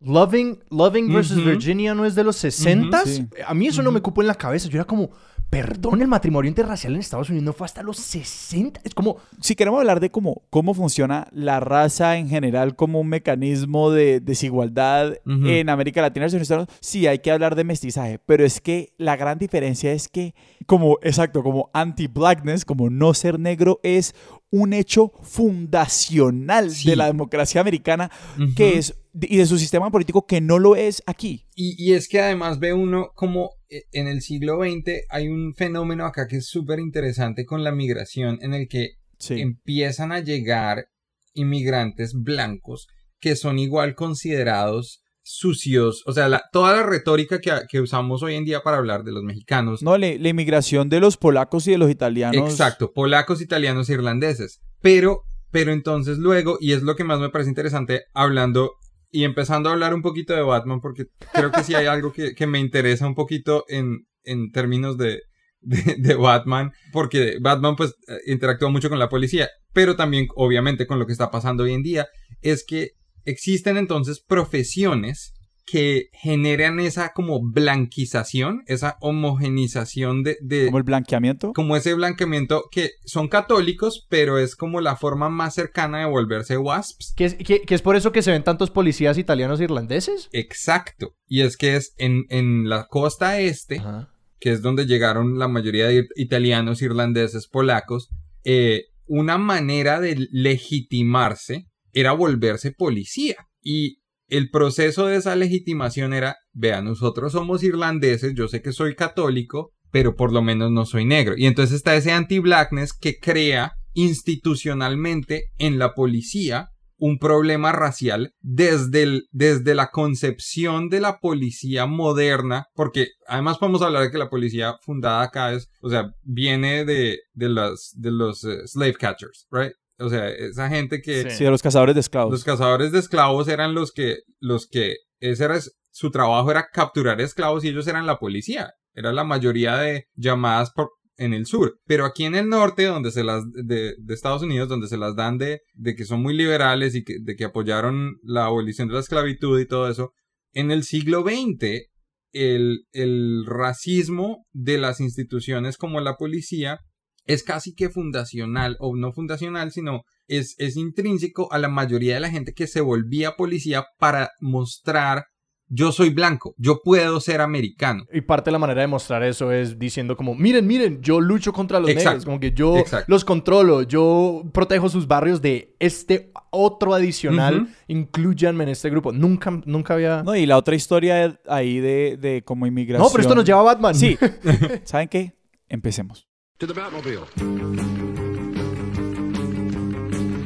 Loving, Loving versus Virginia no es de los 60 sí. A mí eso no me cupo en la cabeza. Yo era como, perdón, el matrimonio interracial en Estados Unidos no fue hasta los 60. Es como, Si queremos hablar de cómo, cómo funciona la raza en general como un mecanismo de desigualdad en América Latina, versus Estados Unidos, sí hay que hablar de mestizaje, pero es que la gran diferencia es que como, exacto, como anti-blackness, como no ser negro es un hecho fundacional Sí. de la democracia americana que es y de su sistema político que no lo es aquí. Y, y es que además ve uno como eh, en el siglo XX hay un fenómeno acá que es súper interesante con la migración en el que Sí. empiezan a llegar inmigrantes blancos que son igual considerados sucios. O sea, la- toda la retórica que, que usamos hoy en día para hablar de los mexicanos. No, la, la inmigración de los polacos y de los italianos. Exacto, polacos, italianos, irlandeses. Pero, pero entonces luego, y es lo que más me parece interesante, hablando y empezando a hablar un poquito de Batman, porque creo que sí hay algo que, que me interesa un poquito en, en términos de, de, de Batman, porque Batman pues eh, interactúa mucho con la policía, pero también obviamente con lo que está pasando hoy en día, es que existen entonces profesiones que generan esa como blanquización, esa homogenización de, de, Como el blanqueamiento. como ese blanqueamiento que son católicos, pero es como la forma más cercana de volverse wasps. ¿que es, que, que es por eso que se ven tantos policías italianos e irlandeses? Exacto. Y es que es en, en la costa este, Ajá. que es donde llegaron la mayoría de italianos, irlandeses, polacos, eh, una manera de legitimarse era volverse policía. Y el proceso de esa legitimación era, vea, nosotros somos irlandeses, yo sé que soy católico, pero por lo menos no soy negro. Y entonces está ese anti-blackness que crea institucionalmente en la policía un problema racial desde, desde la concepción de la policía moderna, porque además podemos hablar de que la policía fundada acá es, o sea, viene de, de, las, de los eh, slave catchers, right? O sea, esa gente que Sí. De los cazadores de esclavos. los cazadores de esclavos eran los que, los que, ese era su trabajo era capturar esclavos y ellos eran la policía. Era la mayoría de llamadas por, en el sur. Pero aquí en el norte, donde se las, de, de Estados Unidos, donde se las dan de, de que son muy liberales y que, de que apoyaron la abolición de la esclavitud y todo eso, en el siglo XX, el, el racismo de las instituciones como la policía es casi que fundacional, o no fundacional, sino es, es intrínseco a la mayoría de la gente que se volvía policía para mostrar yo soy blanco, yo puedo ser americano. Y parte de la manera de mostrar eso es diciendo como, miren, miren, yo lucho contra los Exacto. negros, como que yo Exacto. los controlo, yo protejo sus barrios de este otro adicional, Ujú. incluyanme en este grupo. Nunca, nunca había... No, y la otra historia ahí de, de como inmigración. No, pero esto nos lleva a Batman. Sí. ¿Saben qué? Empecemos. To the Batmobile.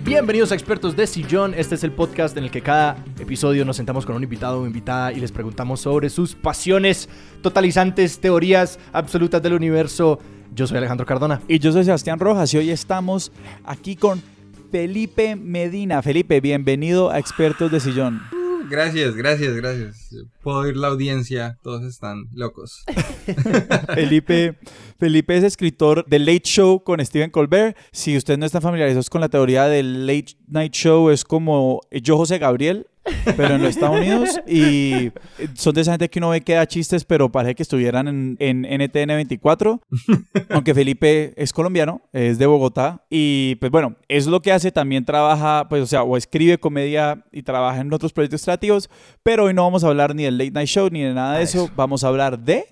Bienvenidos a Expertos de Sillón. Este es el podcast en el que cada episodio nos sentamos con un invitado o invitada y les preguntamos sobre sus pasiones totalizantes, teorías absolutas del universo. Yo soy Alejandro Cardona. Y yo soy Sebastián Rojas y hoy estamos aquí con Felipe Medina. Felipe, bienvenido a Expertos de Sillón. Gracias, gracias, gracias. Puedo oír la audiencia, todos están locos. Felipe, Felipe es escritor de Late Show con Stephen Colbert. Si ustedes no están familiarizados con la teoría del Late Night Show, es como yo José Gabriel, pero en los Estados Unidos. Y son de esa gente que uno ve que da chistes, pero parece que estuvieran en, en NTN 24. Aunque Felipe es colombiano, es de Bogotá. Y pues bueno, es lo que hace. También trabaja, pues o sea, o escribe comedia y trabaja en otros proyectos creativos. Pero hoy no vamos a hablar ni del Late Night Show ni de nada de eso. Vamos a hablar de...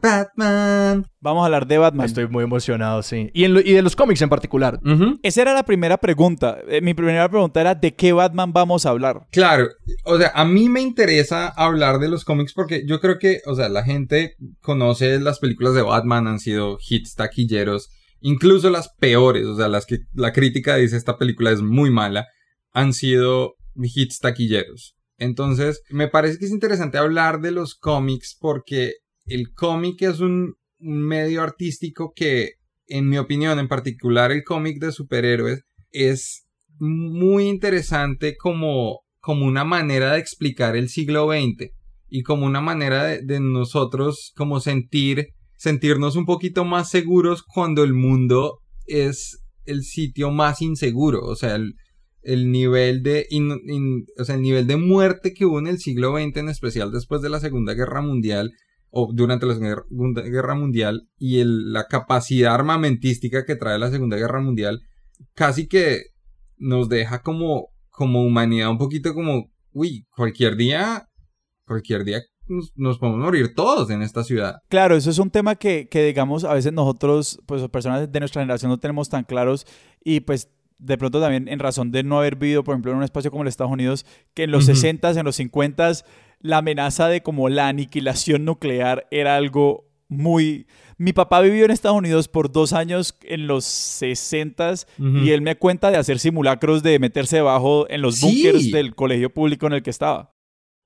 Batman. Vamos a hablar de Batman. Estoy muy emocionado, sí. Y, de los cómics en particular. Esa era la primera pregunta. Eh, mi primera pregunta era ¿de qué Batman vamos a hablar? Claro. O sea, a mí me interesa hablar de los cómics porque yo creo que, o sea, la gente conoce las películas de Batman, han sido hits taquilleros, incluso las peores, o sea, las que la crítica dice esta película es muy mala, han sido hits taquilleros. Entonces, me parece que es interesante hablar de los cómics porque el cómic es un, medio artístico que, en mi opinión, en particular el cómic de superhéroes, es muy interesante como, como una manera de explicar el siglo XX y como una manera de, nosotros como sentir, sentirnos un poquito más seguros cuando el mundo es el sitio más inseguro. O sea, el, el nivel de o sea, el nivel de muerte que hubo en el siglo XX, en especial después de la Segunda Guerra Mundial o durante la Segunda Guerra Mundial y el- la capacidad armamentística que trae la Segunda Guerra Mundial, casi que nos deja como, como humanidad un poquito como, uy, cualquier día, cualquier día nos, nos podemos morir todos en esta ciudad. Claro, eso es un tema que, que, digamos, a veces nosotros, pues personas de nuestra generación no tenemos tan claros y pues de pronto también en razón de no haber vivido, por ejemplo, en un espacio como los Estados Unidos, que en los Ujú. 60s, en los 50s, la amenaza de como la aniquilación nuclear era algo muy... Mi papá vivió en Estados Unidos por dos años en los 60s Ujú. y él me cuenta de hacer simulacros de meterse debajo en los Sí. búnkers del colegio público en el que estaba.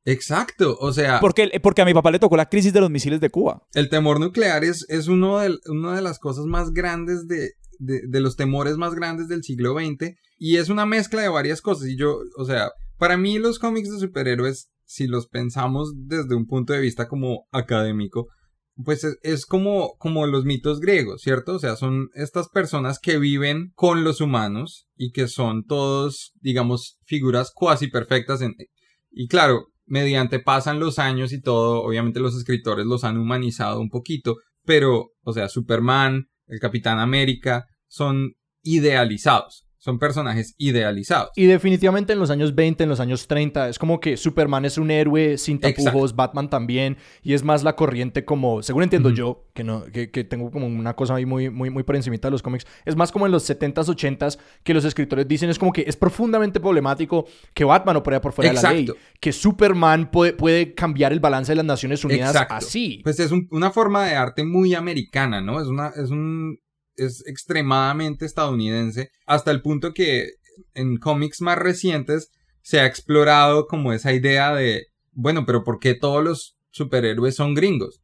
Exacto, o sea, Porque, porque a mi papá le tocó la crisis de los misiles de Cuba. el temor nuclear es, es uno de, una de las cosas más grandes de, de, de los temores más grandes del siglo XX y es una mezcla de varias cosas y yo, o sea, para mí los cómics de superhéroes, si los pensamos desde un punto de vista como académico, pues es, como, como los mitos griegos, ¿cierto? O sea, son estas personas que viven con los humanos y que son todos, digamos, figuras cuasi perfectas. En, y claro, mediante pasan los años y todo, obviamente los escritores los han humanizado un poquito, pero, o sea, Superman, el Capitán América, son idealizados. Son personajes idealizados. Y definitivamente en los años 20, en los años 30, es como que Superman es un héroe sin tapujos, Exacto. Batman también, y es más la corriente como, según entiendo yo, que no que, que tengo como una cosa ahí muy, muy, muy por encimita de los cómics, es más como en los 70s, 80s, que los escritores dicen, es como que es profundamente problemático que Batman opere por fuera de la ley, que Superman puede, puede cambiar el balance de las Naciones Unidas Exacto. así. Pues es un- una forma de arte muy americana, ¿no? Es una, es un, es extremadamente estadounidense, hasta el punto que en cómics más recientes se ha explorado como esa idea de, bueno, pero ¿por qué todos los superhéroes son gringos?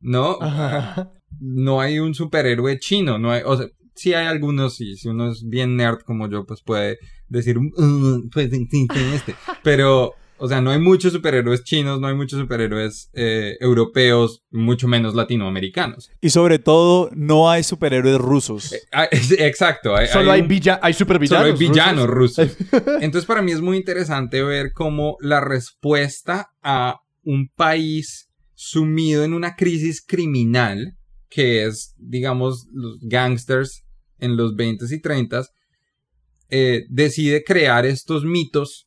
¿No? Ajá. no hay un superhéroe chino, no hay, o sea, sí hay algunos, y si uno es bien nerd como yo, pues puede decir, "Mm, pues este, pero, o sea, no hay muchos superhéroes chinos, no hay muchos superhéroes eh, europeos, mucho menos latinoamericanos. Y sobre todo, no hay superhéroes rusos. Ah, es- Exacto, hay, Solo hay, un- hay solo supervillanos. hay villanos rusos. rusos. Entonces, para mí es muy interesante ver cómo la respuesta a un país sumido en una crisis criminal, que es, digamos, los gangsters en los 20s y 30s, eh, decide crear estos mitos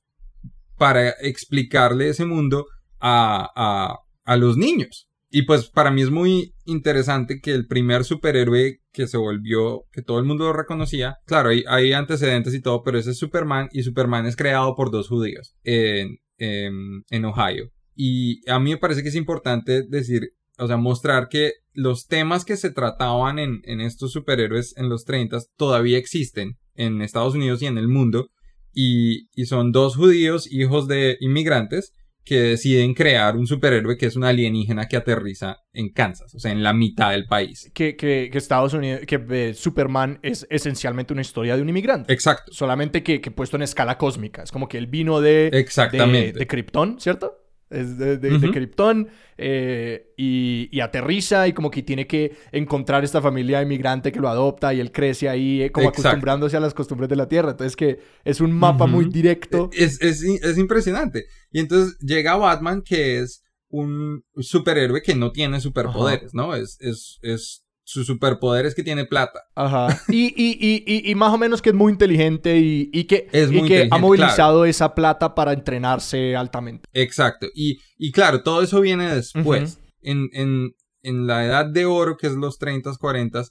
para explicarle ese mundo a, a, los niños. Y pues para mí es muy interesante que el primer superhéroe que se volvió, que todo el mundo lo reconocía, claro, hay, hay antecedentes y todo, pero ese es Superman y Superman es creado por dos judíos en, en, en Ohio. Y a mí me parece que es importante decir, o sea, mostrar que los temas que se trataban en, en estos superhéroes en los 30 todavía existen en Estados Unidos y en el mundo. Y, y son dos judíos, hijos de inmigrantes, que deciden crear un superhéroe que es un alienígena que aterriza en Kansas, o sea, en la mitad del país. Que, que, que Estados Unidos, que eh, Superman es esencialmente una historia de un inmigrante. Exacto. Solamente que, que puesto en escala cósmica. Es como que él vino de, Exactamente. de, de Krypton, ¿cierto? Es de, de, de Ujú. Krypton eh, y, y aterriza y como que tiene que encontrar esta familia inmigrante que lo adopta y él crece ahí eh, como Exacto. acostumbrándose a las costumbres de la Tierra. Entonces que es un mapa muy directo. Es, es, es impresionante. Y entonces llega Batman, que es un superhéroe que no tiene superpoderes, ¿no? Es, es, es, su superpoder es que tiene plata. Ajá. Y, y, y, y, más o menos que es muy inteligente y, y que, Es y muy que ha movilizado esa plata para entrenarse altamente. Exacto. Y, y claro, todo eso viene después. en, en, en la edad de oro, que es los 30s, 40s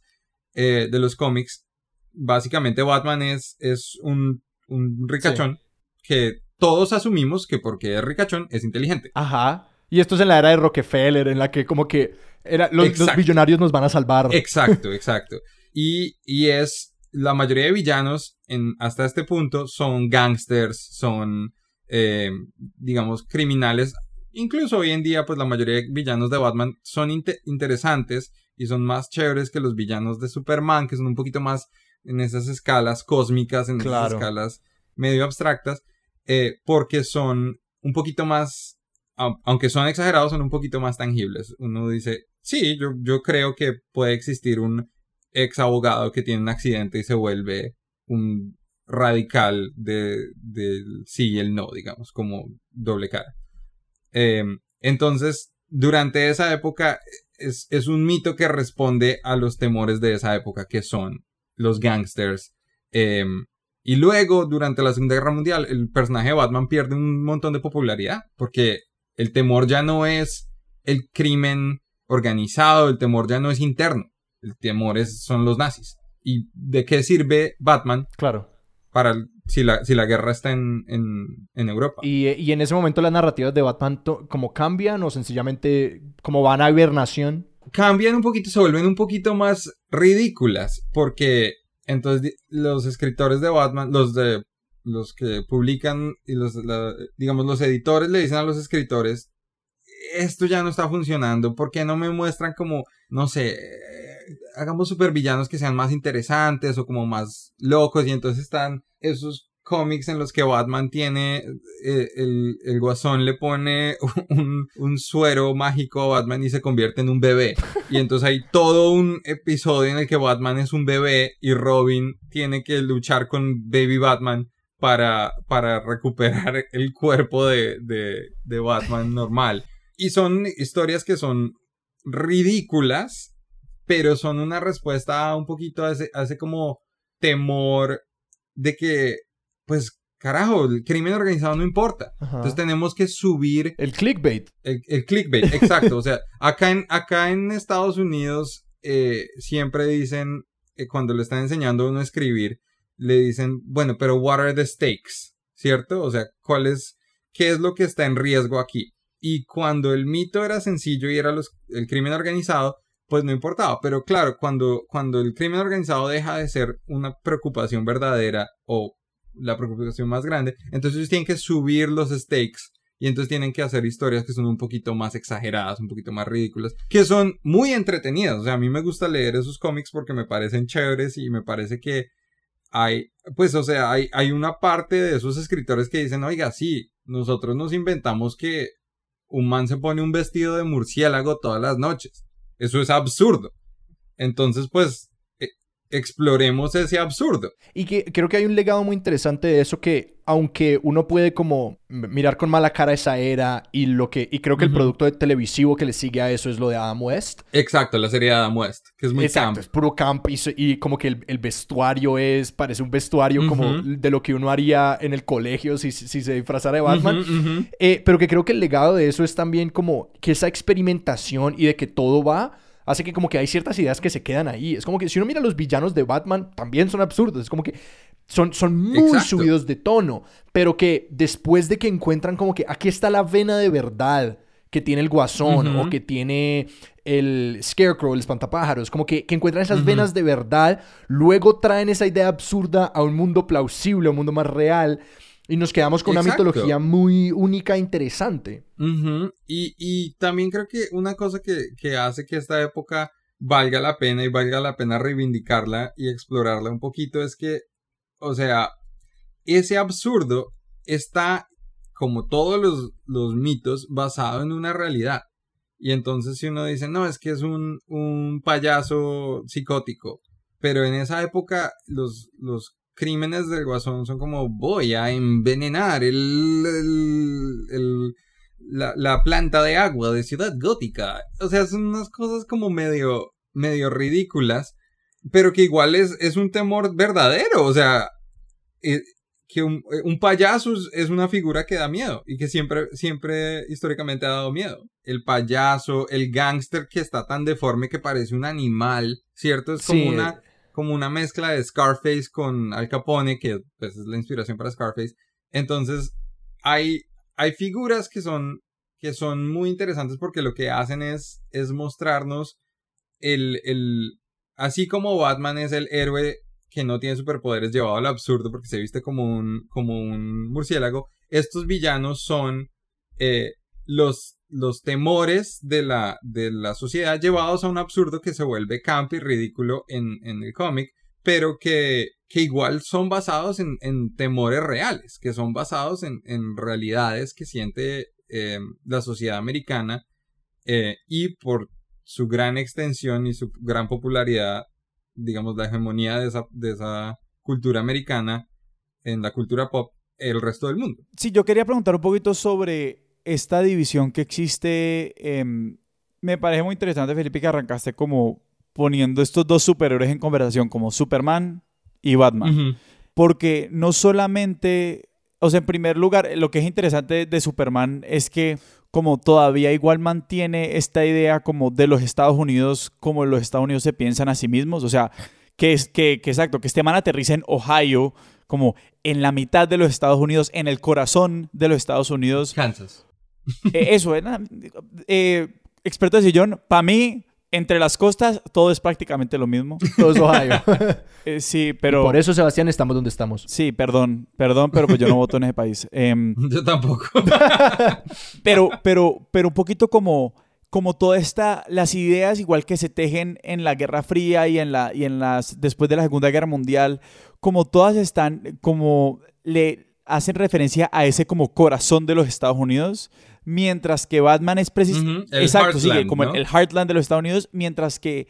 eh, de los cómics, básicamente Batman es, es un, un ricachón que todos asumimos que porque es ricachón es inteligente. Ajá. Y esto es en la era de Rockefeller, en la que como que era, los, los billonarios nos van a salvar. Exacto, exacto. Y, y es la mayoría de villanos en, hasta este punto son gangsters, son, eh, digamos, criminales. Incluso hoy en día, pues la mayoría de villanos de Batman son inte- interesantes y son más chéveres que los villanos de Superman, que son un poquito más en esas escalas cósmicas, en Claro. esas escalas medio abstractas, eh, porque son un poquito más, au- aunque son exagerados, son un poquito más tangibles. Uno dice, sí, yo, yo creo que puede existir un ex abogado que tiene un accidente y se vuelve un radical de, del sí y el no, digamos, como doble cara. Eh, entonces, durante esa época es, es un mito que responde a los temores de esa época, que son los gangsters. eh, y luego, durante la Segunda Guerra Mundial, el personaje de Batman pierde un montón de popularidad, porque el temor ya no es el crimen organizado, el temor ya no es interno, el temor es, son los nazis. ¿Y de qué sirve Batman Claro. para el- si, la, si la guerra está en, en, en Europa? Y, y en ese momento las narrativas de Batman como cambian o sencillamente como van a hibernación. cambian un poquito, se vuelven un poquito más ridículas, porque entonces los escritores de Batman, los de los que publican y los, la- digamos, los editores le dicen a los escritores, esto ya no está funcionando, ¿por qué no me muestran como, no sé, hagamos supervillanos que sean más interesantes o como más locos y entonces están esos cómics en los que Batman tiene, eh, el, el guasón le pone un, un suero mágico a Batman y se convierte en un bebé. Y entonces hay todo un episodio en el que Batman es un bebé y Robin tiene que luchar con Baby Batman para, para recuperar el cuerpo de, de, de Batman normal. Y son historias que son ridículas, pero son una respuesta un poquito a ese, a ese como temor de que, pues, carajo, el crimen organizado no importa. Ajá. Entonces tenemos que subir El clickbait. el, el clickbait, exacto. O sea, acá en, acá en Estados Unidos eh, siempre dicen, eh, cuando le están enseñando a uno a escribir, le dicen, bueno, pero what are the stakes? ¿Cierto? O sea, ¿cuál es, qué es lo que está en riesgo aquí? Y cuando el mito era sencillo y era los, el crimen organizado, pues no importaba. Pero claro, cuando, cuando el crimen organizado deja de ser una preocupación verdadera o la preocupación más grande, entonces tienen que subir los stakes y entonces tienen que hacer historias que son un poquito más exageradas, un poquito más ridículas, que son muy entretenidas. O sea, a mí me gusta leer esos cómics porque me parecen chéveres y me parece que hay, pues, o sea, hay, hay una parte de esos escritores que dicen, oiga, sí, nosotros nos inventamos que un man se pone un vestido de murciélago todas las noches. Eso es absurdo. Entonces, pues, e- exploremos ese absurdo. Y que creo que hay un legado muy interesante de eso que, aunque uno puede como mirar con mala cara esa era y lo que, y creo que el producto de televisivo que le sigue a eso es lo de Adam West. Exacto, la serie de Adam West, que es muy Exacto, camp. es puro camp y, como que el, el vestuario es, parece un vestuario como de lo que uno haría en el colegio si, si se disfrazara de Batman. Eh, pero que creo que el legado de eso es también como que esa experimentación y de que todo va, hace que como que hay ciertas ideas que se quedan ahí. Es como que si uno mira los villanos de Batman, también son absurdos. Es como que son, son muy Exacto. subidos de tono, pero que después de que encuentran como que aquí está la vena de verdad que tiene el guasón o que tiene el Scarecrow, el espantapájaros, como que, que encuentran esas venas de verdad, luego traen esa idea absurda a un mundo plausible, a un mundo más real, y nos quedamos con una mitología muy única e interesante. Y, y también creo que una cosa que, que hace que esta época valga la pena y valga la pena reivindicarla y explorarla un poquito es que, o sea, ese absurdo está, como todos los, los mitos, basado en una realidad. Y entonces si uno dice, no, es que es un, un payaso psicótico, pero en esa época los, los crímenes del guasón son como voy a envenenar el, el- la, la planta de agua de Ciudad Gótica. O sea, son unas cosas como medio, medio ridículas, pero que igual es, es un temor verdadero. O sea, eh, que un, eh, un payaso es- es una figura que da miedo y que siempre, siempre históricamente ha dado miedo. El payaso, el gángster que está tan deforme que parece un animal, ¿cierto? Es como Sí. una como una mezcla de Scarface con Al Capone, que pues, es la inspiración para Scarface. Entonces, hay, hay figuras que son, que son muy interesantes porque lo que hacen es, es mostrarnos el, el, así como Batman es el héroe que no tiene superpoderes llevado al absurdo porque se viste como un, como un murciélago, estos villanos son eh, los, los temores de la, de la sociedad llevados a un absurdo que se vuelve camp y ridículo en, en el cómic, pero que, que igual son basados en, en temores reales, que son basados en, en realidades que siente eh, la sociedad americana eh, y por su gran extensión y su gran popularidad, digamos, la hegemonía de esa, de esa cultura americana, en la cultura pop el resto del mundo. Sí, yo quería preguntar un poquito sobre esta división que existe. em, me parece muy interesante, Felipe, que arrancaste como poniendo estos dos superhéroes en conversación, como Superman y Batman. Porque no solamente, o sea, en primer lugar, lo que es interesante de Superman es que como todavía igual mantiene esta idea como de los Estados Unidos, como los Estados Unidos se piensan a sí mismos, o sea, que es que, que exacto, que este man aterriza en Ohio, como en la mitad de los Estados Unidos, en el corazón de los Estados Unidos. Kansas. Eh, eso, eh, eh, experto de sillón, para mí, entre las costas, todo es prácticamente lo mismo. Todo es Ohio. Eh, sí, pero... Por eso, Sebastián, estamos donde estamos. Sí, perdón, perdón, pero pues yo no voto en ese país. Em, Yo tampoco. pero, pero, pero un poquito como, como toda esta, las ideas igual que se tejen en la Guerra Fría y en la, y en las, después de la Segunda Guerra Mundial, como todas están, como le hacen referencia a ese como corazón de los Estados Unidos, mientras que Batman es precisamente, exacto, Heartland, como el- ¿no? el Heartland de los Estados Unidos, mientras que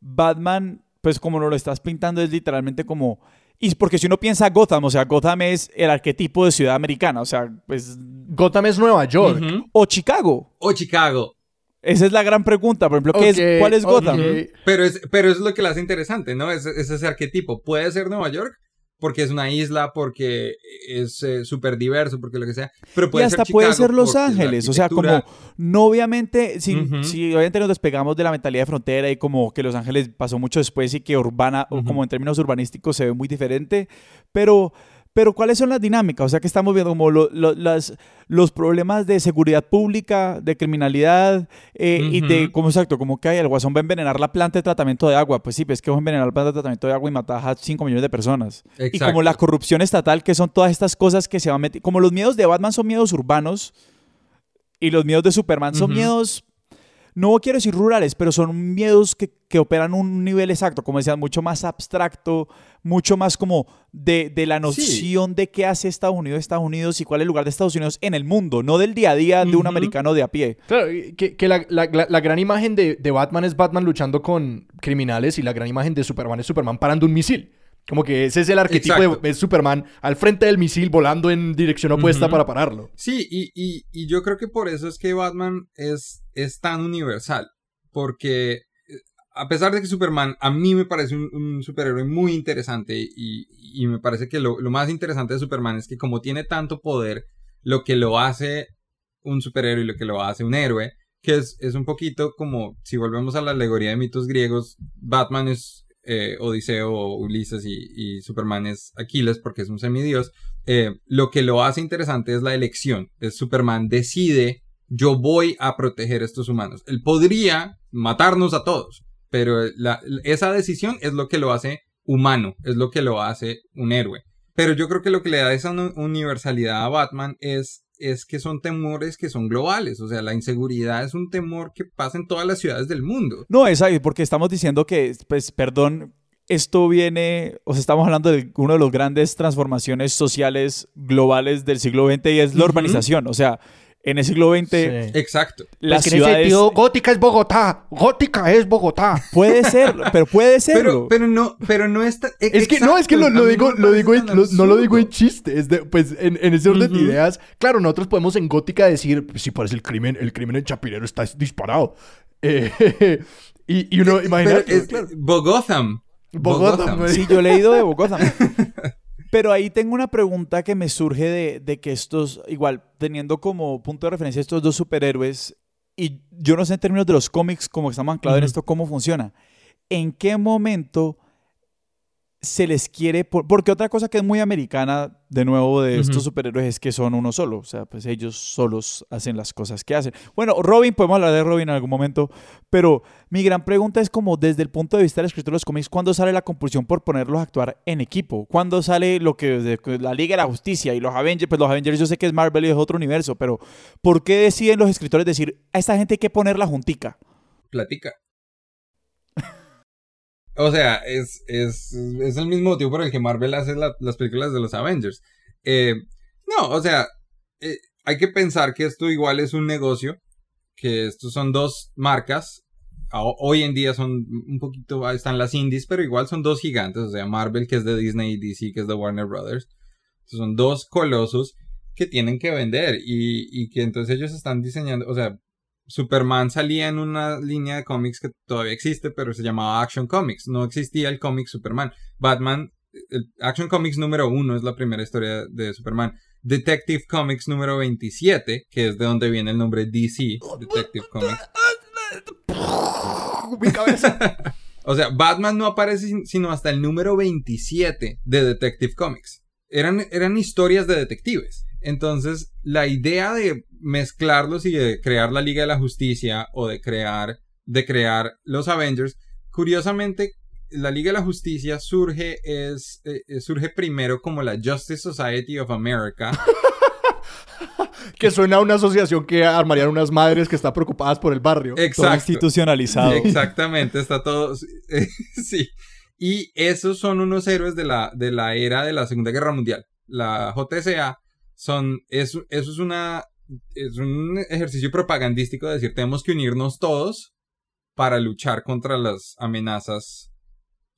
Batman, pues como lo estás pintando, es literalmente como... Y porque si uno piensa Gotham, o sea, Gotham es el arquetipo de ciudad americana, o sea, pues... Gotham es Nueva York. O Chicago. O Chicago. Esa es la gran pregunta, por ejemplo, ¿qué es, ¿cuál es Gotham? Pero es, pero es lo que la hace interesante, ¿no? Es, es ese arquetipo. Puede ser Nueva York porque es una isla, porque es eh, súper diverso, porque lo que sea. Pero Y hasta ser puede ser Los Ángeles, o sea, como no obviamente, si, obviamente nos despegamos de la mentalidad de frontera y como que Los Ángeles pasó mucho después y que urbana, o como en términos urbanísticos se ve muy diferente, pero, pero ¿cuáles son las dinámicas? O sea, que estamos viendo como lo- lo- las, los problemas de seguridad pública, de criminalidad eh, y de, como exacto, como que hay el guasón va a envenenar la planta de tratamiento de agua, pues sí, pues es que va a envenenar la planta de tratamiento de agua y matar a 5 millones de personas. Y como la corrupción estatal, que son todas estas cosas que se van metiendo. Como los miedos de Batman son miedos urbanos y los miedos de Superman son miedos, no quiero decir rurales, pero son miedos que, que operan un nivel exacto, como decían, mucho más abstracto, mucho más como de, de la noción de qué hace Estados Unidos, Estados Unidos y cuál es el lugar de Estados Unidos en el mundo, no del día a día de un americano de a pie. Claro, que, que la, la- la- la gran imagen de, de Batman es Batman luchando con criminales y la gran imagen de Superman es Superman parando un misil. Como que ese es el arquetipo Exacto. de, Superman al frente del misil volando en dirección opuesta para pararlo. Sí, y, y, y yo creo que por eso es que Batman es, es tan universal. Porque eh, a pesar de que Superman a mí me parece un, un superhéroe muy interesante y, y me parece que lo, lo más interesante de Superman es que como tiene tanto poder, lo que lo hace un superhéroe y lo que lo hace un héroe, que es, es un poquito como si volvemos a la alegoría de mitos griegos, Batman es eh, Odiseo Ulises y, Superman es Aquiles porque es un semidios. Eh, lo que lo hace interesante es la elección. Es Superman decide, yo voy a proteger a estos humanos. Él podría matarnos a todos, pero la- esa decisión es lo que lo hace humano, es lo que lo hace un héroe. Pero yo creo que lo que le da esa universalidad a Batman es, es que son temores que son globales. O sea, la inseguridad es un temor que pasa en todas las ciudades del mundo. No, es ahí, porque estamos diciendo que, pues, perdón, esto viene, o sea, estamos hablando de una de las grandes transformaciones sociales globales del siglo XX y es la urbanización. O sea, en el siglo XX, Sí. Exacto. las Pues que en sentido, Gótica es Bogotá. Gótica es Bogotá. Puede ser, pero puede serlo. Pero, pero no, pero no está. Es que no, es que lo, lo digo, lo digo, en- lo- no lo digo en chiste. Es de- pues en, en ese orden de ideas, claro, nosotros podemos en Gótica decir, pues sí, parece el crimen, el crimen en Chapinero está disparado. Eh, y, y uno, es- claro. Bogotham. Bogotá, güey. Sí, yo he leído de Bogotá. Pero ahí tengo una pregunta que me surge de, de que estos, igual, teniendo como punto de referencia estos dos superhéroes, y yo no sé en términos de los cómics, como estamos anclados en esto, cómo funciona. ¿En qué momento se les quiere... por- Porque otra cosa que es muy americana, de nuevo, de estos superhéroes es que son uno solo. O sea, pues ellos solos hacen las cosas que hacen. Bueno, Robin, podemos hablar de Robin en algún momento, pero mi gran pregunta es como desde el punto de vista del escritor de los cómics, ¿cuándo sale la compulsión por ponerlos a actuar en equipo? ¿Cuándo sale lo que de- la Liga de la Justicia y los Avengers? Pues los Avengers yo sé que es Marvel y es otro universo, pero ¿por qué deciden los escritores decir a esta gente hay que ponerla juntica? Platica. O sea, es, es, es el mismo motivo por el que Marvel hace la- las películas de los Avengers. Eh, no, o sea, eh, hay que pensar que esto igual es un negocio, que estos son dos marcas. Hoy en día son un poquito, están las indies, pero igual son dos gigantes, o sea, Marvel que es de Disney y DC que es de Warner Brothers. Son dos colosos que tienen que vender y, y que entonces ellos están diseñando, o sea, Superman salía en una línea de cómics que todavía existe, pero se llamaba Action Comics. No existía el cómic Superman. Batman, el Action Comics número uno es la primera historia de Superman. Detective Comics número 27, que es de donde viene el nombre DC, Detective Comics. Mi cabeza. O sea, Batman no aparece sin- sino hasta el número 27 de Detective Comics. Eran, eran historias de detectives. Entonces, la idea de mezclarlos y de crear la Liga de la Justicia o de crear, de crear los Avengers, curiosamente, la Liga de la Justicia surge, es, eh, eh, surge primero como la Justice Society of America. que suena a una asociación que armarían unas madres que están preocupadas por el barrio. Todo Exacto. institucionalizado. Exactamente, está todo. sí. Y esos son unos héroes de la, de la era de la Segunda Guerra Mundial. La JCA son. Eso, eso es una. Es un ejercicio propagandístico de decir tenemos que unirnos todos para luchar contra las amenazas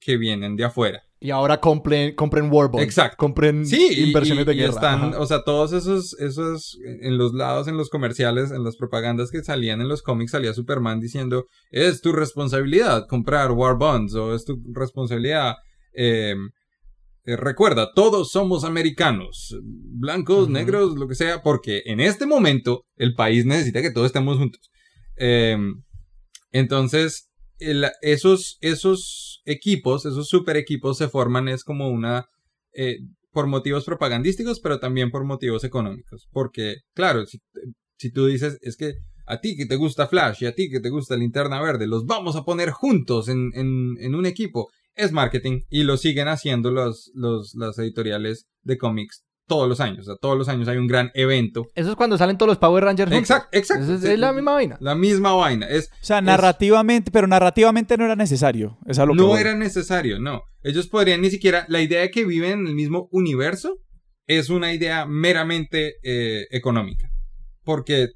que vienen de afuera. Y ahora compren, compren Warbond. Exacto. Compren Sí, inversiones y, de y guerra. están, Ajá. o sea, todos esos, esos, en los lados, en los comerciales, en las propagandas que salían en los cómics, salía Superman diciendo, es tu responsabilidad comprar War Bonds, o es tu responsabilidad, eh, eh, recuerda, todos somos americanos, blancos, negros, lo que sea, porque en este momento el país necesita que todos estemos juntos. Eh, entonces, el- esos, esos equipos, esos super equipos se forman es como una, eh, por motivos propagandísticos, pero también por motivos económicos. Porque, claro, si, si tú dices, es que a ti que te gusta Flash y a ti que te gusta Linterna Verde, los vamos a poner juntos en, en, en un equipo, es marketing y lo siguen haciendo los, los, las editoriales de cómics todos los años. O sea, todos los años hay un gran evento. Eso es cuando salen todos los Power Rangers juntos. Exacto, exacto. Es, la misma vaina. La misma vaina. Es, O sea, narrativamente, pero narrativamente no era necesario. Es a lo que no era necesario, no. Ellos podrían ni siquiera. La idea de que viven en el mismo universo es una idea meramente eh, económica. Porque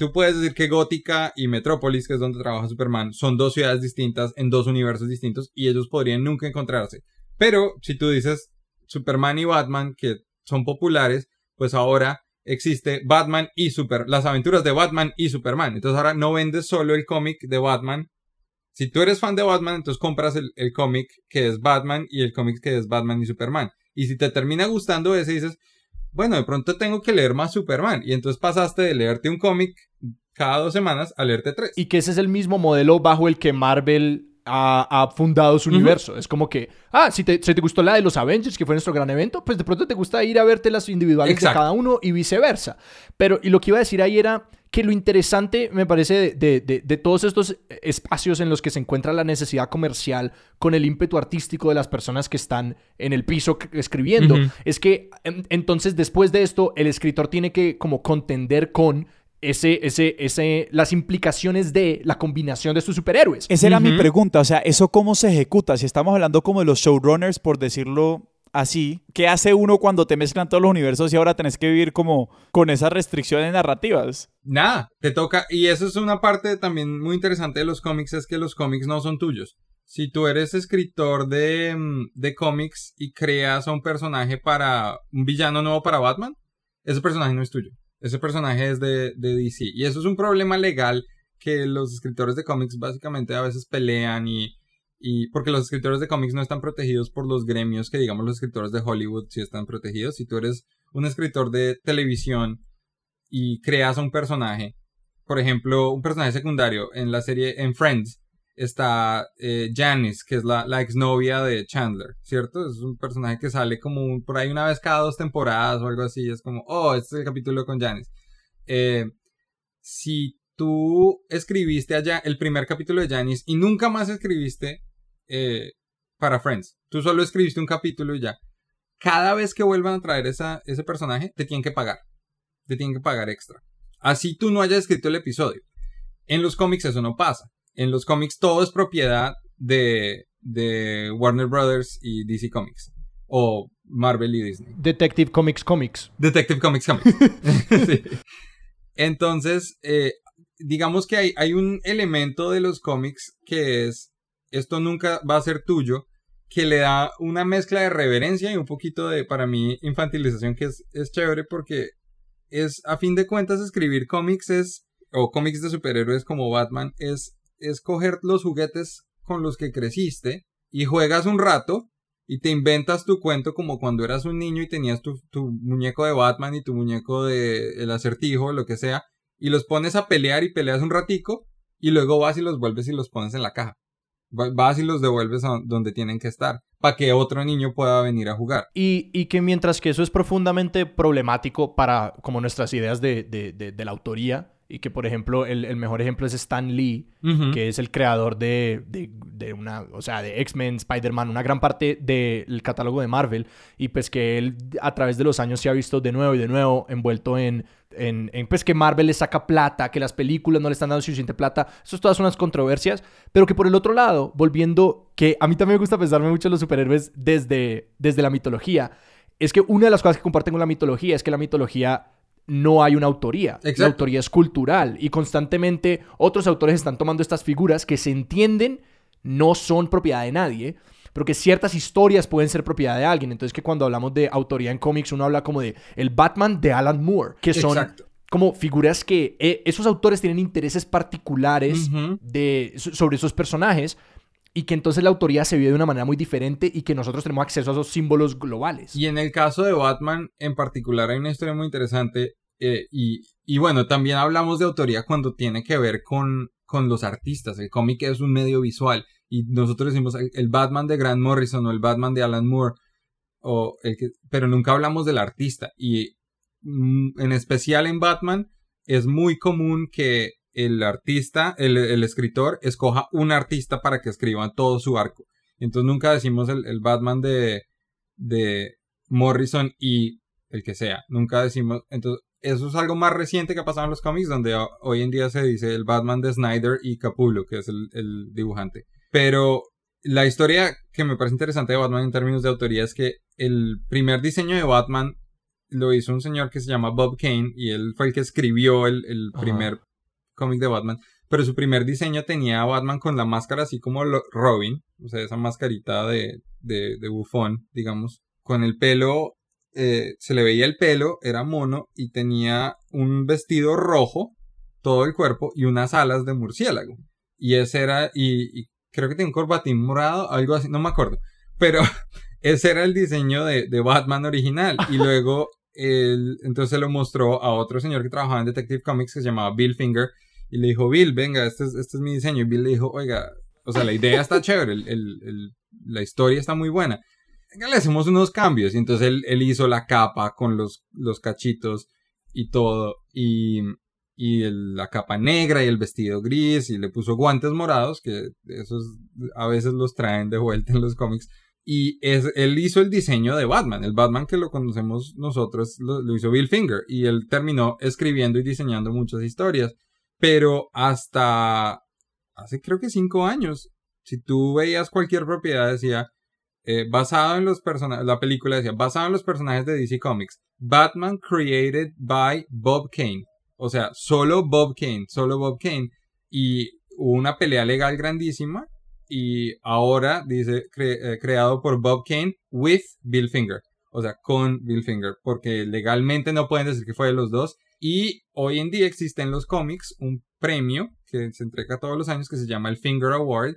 tú puedes decir que Gótica y Metrópolis, que es donde trabaja Superman, son dos ciudades distintas en dos universos distintos y ellos podrían nunca encontrarse. Pero si tú dices Superman y Batman, que son populares, pues ahora existe Batman y Super, las aventuras de Batman y Superman. Entonces ahora no vendes solo el cómic de Batman. Si tú eres fan de Batman, entonces compras el, el cómic que es Batman y el cómic que es Batman y Superman. Y si te termina gustando ese, dices, bueno, de pronto tengo que leer más Superman. Y entonces pasaste de leerte un cómic cada dos semanas a leerte tres. Y que ese es el mismo modelo bajo el que Marvel ha, ha fundado su universo. Es como que, ah, si te, si te gustó la de los Avengers, que fue nuestro gran evento, pues de pronto te gusta ir a verte las individuales Exacto. de cada uno y viceversa. Pero, y lo que iba a decir ahí era que lo interesante, me parece, de, de- de- de todos estos espacios en los que se encuentra la necesidad comercial con el ímpetu artístico de las personas que están en el piso escribiendo, es que en- entonces después de esto, el escritor tiene que como contender con ese, ese, ese, las implicaciones de la combinación de sus superhéroes. Esa era mi pregunta, o sea, ¿eso cómo se ejecuta? Si estamos hablando como de los showrunners, por decirlo así, ¿qué hace uno cuando te mezclan todos los universos y ahora tenés que vivir como con esas restricciones narrativas? Nada, te toca. Y eso es una parte también muy interesante de los cómics, es que los cómics no son tuyos. Si tú eres escritor de, mm, de cómics y creas a un personaje para un villano nuevo para Batman, ese personaje no es tuyo. Ese personaje es de, de DC. Y eso es un problema legal que los escritores de cómics básicamente a veces pelean y, y porque los escritores de cómics no están protegidos por los gremios que digamos los escritores de Hollywood sí están protegidos. Si tú eres un escritor de televisión y creas un personaje, por ejemplo, un personaje secundario en la serie en Friends está eh, Janice, que es la, la exnovia de Chandler, ¿cierto? Es un personaje que sale como por ahí una vez cada dos temporadas o algo así, es como, oh, este es el capítulo con Janice. Eh, si tú escribiste allá el primer capítulo de Janice y nunca más escribiste eh, para Friends, tú solo escribiste un capítulo y ya, cada vez que vuelvan a traer esa, ese personaje, te tienen que pagar te tienen que pagar extra. Así tú no hayas escrito el episodio. En los cómics eso no pasa. En los cómics todo es propiedad de, de Warner Brothers y DC Comics. O Marvel y Disney. Detective Comics Comics. Detective Comics Comics. Sí. Entonces, eh, digamos que hay, hay un elemento de los cómics que es, esto nunca va a ser tuyo, que le da una mezcla de reverencia y un poquito de, para mí, infantilización que es, es chévere porque es, a fin de cuentas, escribir cómics es, o cómics de superhéroes como Batman, es, es coger los juguetes con los que creciste y juegas un rato y te inventas tu cuento como cuando eras un niño y tenías tu, tu muñeco de Batman y tu muñeco de el acertijo, lo que sea, y los pones a pelear y peleas un ratico y luego vas y los vuelves y los pones en la caja. Va- Vas y los devuelves a donde tienen que estar para que otro niño pueda venir a jugar. Y, y que mientras que eso es profundamente problemático para como nuestras ideas de, de- de- de la autoría, y que por ejemplo el, el mejor ejemplo es Stan Lee, que es el creador de, de- de una, o sea, de X-Men, Spider-Man, una gran parte del catálogo de Marvel, y pues que él a través de los años se ha visto de nuevo y de nuevo envuelto en, en, en, pues que Marvel le saca plata, que las películas no le están dando suficiente plata, eso es todas unas controversias, pero que por el otro lado, volviendo, que a mí también me gusta pensarme mucho en los superhéroes desde, desde la mitología, es que una de las cosas que comparten con la mitología es que la mitología no hay una autoría. La autoría es cultural y constantemente otros autores están tomando estas figuras que se entienden no son propiedad de nadie, pero que ciertas historias pueden ser propiedad de alguien. Entonces que cuando hablamos de autoría en cómics uno habla como de el Batman de Alan Moore, que son Exacto. como figuras que eh, esos autores tienen intereses particulares de, so- sobre esos personajes y que entonces la autoría se vive de una manera muy diferente y que nosotros tenemos acceso a esos símbolos globales. Y en el caso de Batman en particular hay una historia muy interesante eh, y, y bueno, también hablamos de autoría cuando tiene que ver con, con los artistas. El cómic es un medio visual y nosotros decimos el, Batman de Grant Morrison o el Batman de Alan Moore, o el que, pero nunca hablamos del artista. Y mm, en especial en Batman es muy común que el artista, el, el escritor, escoja un artista para que escriba todo su arco. Entonces nunca decimos el, el Batman de, de Morrison y el que sea. Nunca decimos. Entonces, eso es algo más reciente que ha pasado en los cómics, donde ho- hoy en día se dice el Batman de Snyder y Capullo, que es el, el dibujante. Pero la historia que me parece interesante de Batman en términos de autoría es que el primer diseño de Batman lo hizo un señor que se llama Bob Kane y él fue el que escribió el, el primer cómic de Batman. Pero su primer diseño tenía a Batman con la máscara así como lo- Robin, o sea, esa mascarita de, de, de bufón, digamos, con el pelo, eh, se le veía el pelo, era mono y tenía un vestido rojo, todo el cuerpo y unas alas de murciélago. Y ese era, y, y creo que tenía un corbatín morado, algo así, no me acuerdo. Pero ese era el diseño de, de Batman original. Y luego, él, entonces lo mostró a otro señor que trabajaba en Detective Comics que se llamaba Bill Finger. Y le dijo, Bill, venga, este es, este es mi diseño. Y Bill le dijo, oiga, o sea, la idea está chévere, el- el- el- la historia está muy buena. Venga, le hacemos unos cambios. Y entonces él, él hizo la capa con los, los cachitos y todo. Y, y el- la capa negra y el vestido gris. Y le puso guantes morados, que esos a veces los traen de vuelta en los cómics. Y es, él hizo el diseño de Batman. El Batman que lo conocemos nosotros lo, hizo Bill Finger. Y él terminó escribiendo y diseñando muchas historias. Pero hasta hace creo que cinco años, si tú veías cualquier propiedad, decía, eh, basado en los personajes, la película decía, basado en los personajes de DC Comics, Batman created by Bob Kane. O sea, solo Bob Kane, solo Bob Kane. Y hubo una pelea legal grandísima. Y ahora dice, eh, creado por Bob Kane with Bill Finger. O sea, con Bill Finger. Porque legalmente no pueden decir que fue de los dos. Y hoy en día existe en los cómics un premio que se entrega todos los años que se llama el Finger Award,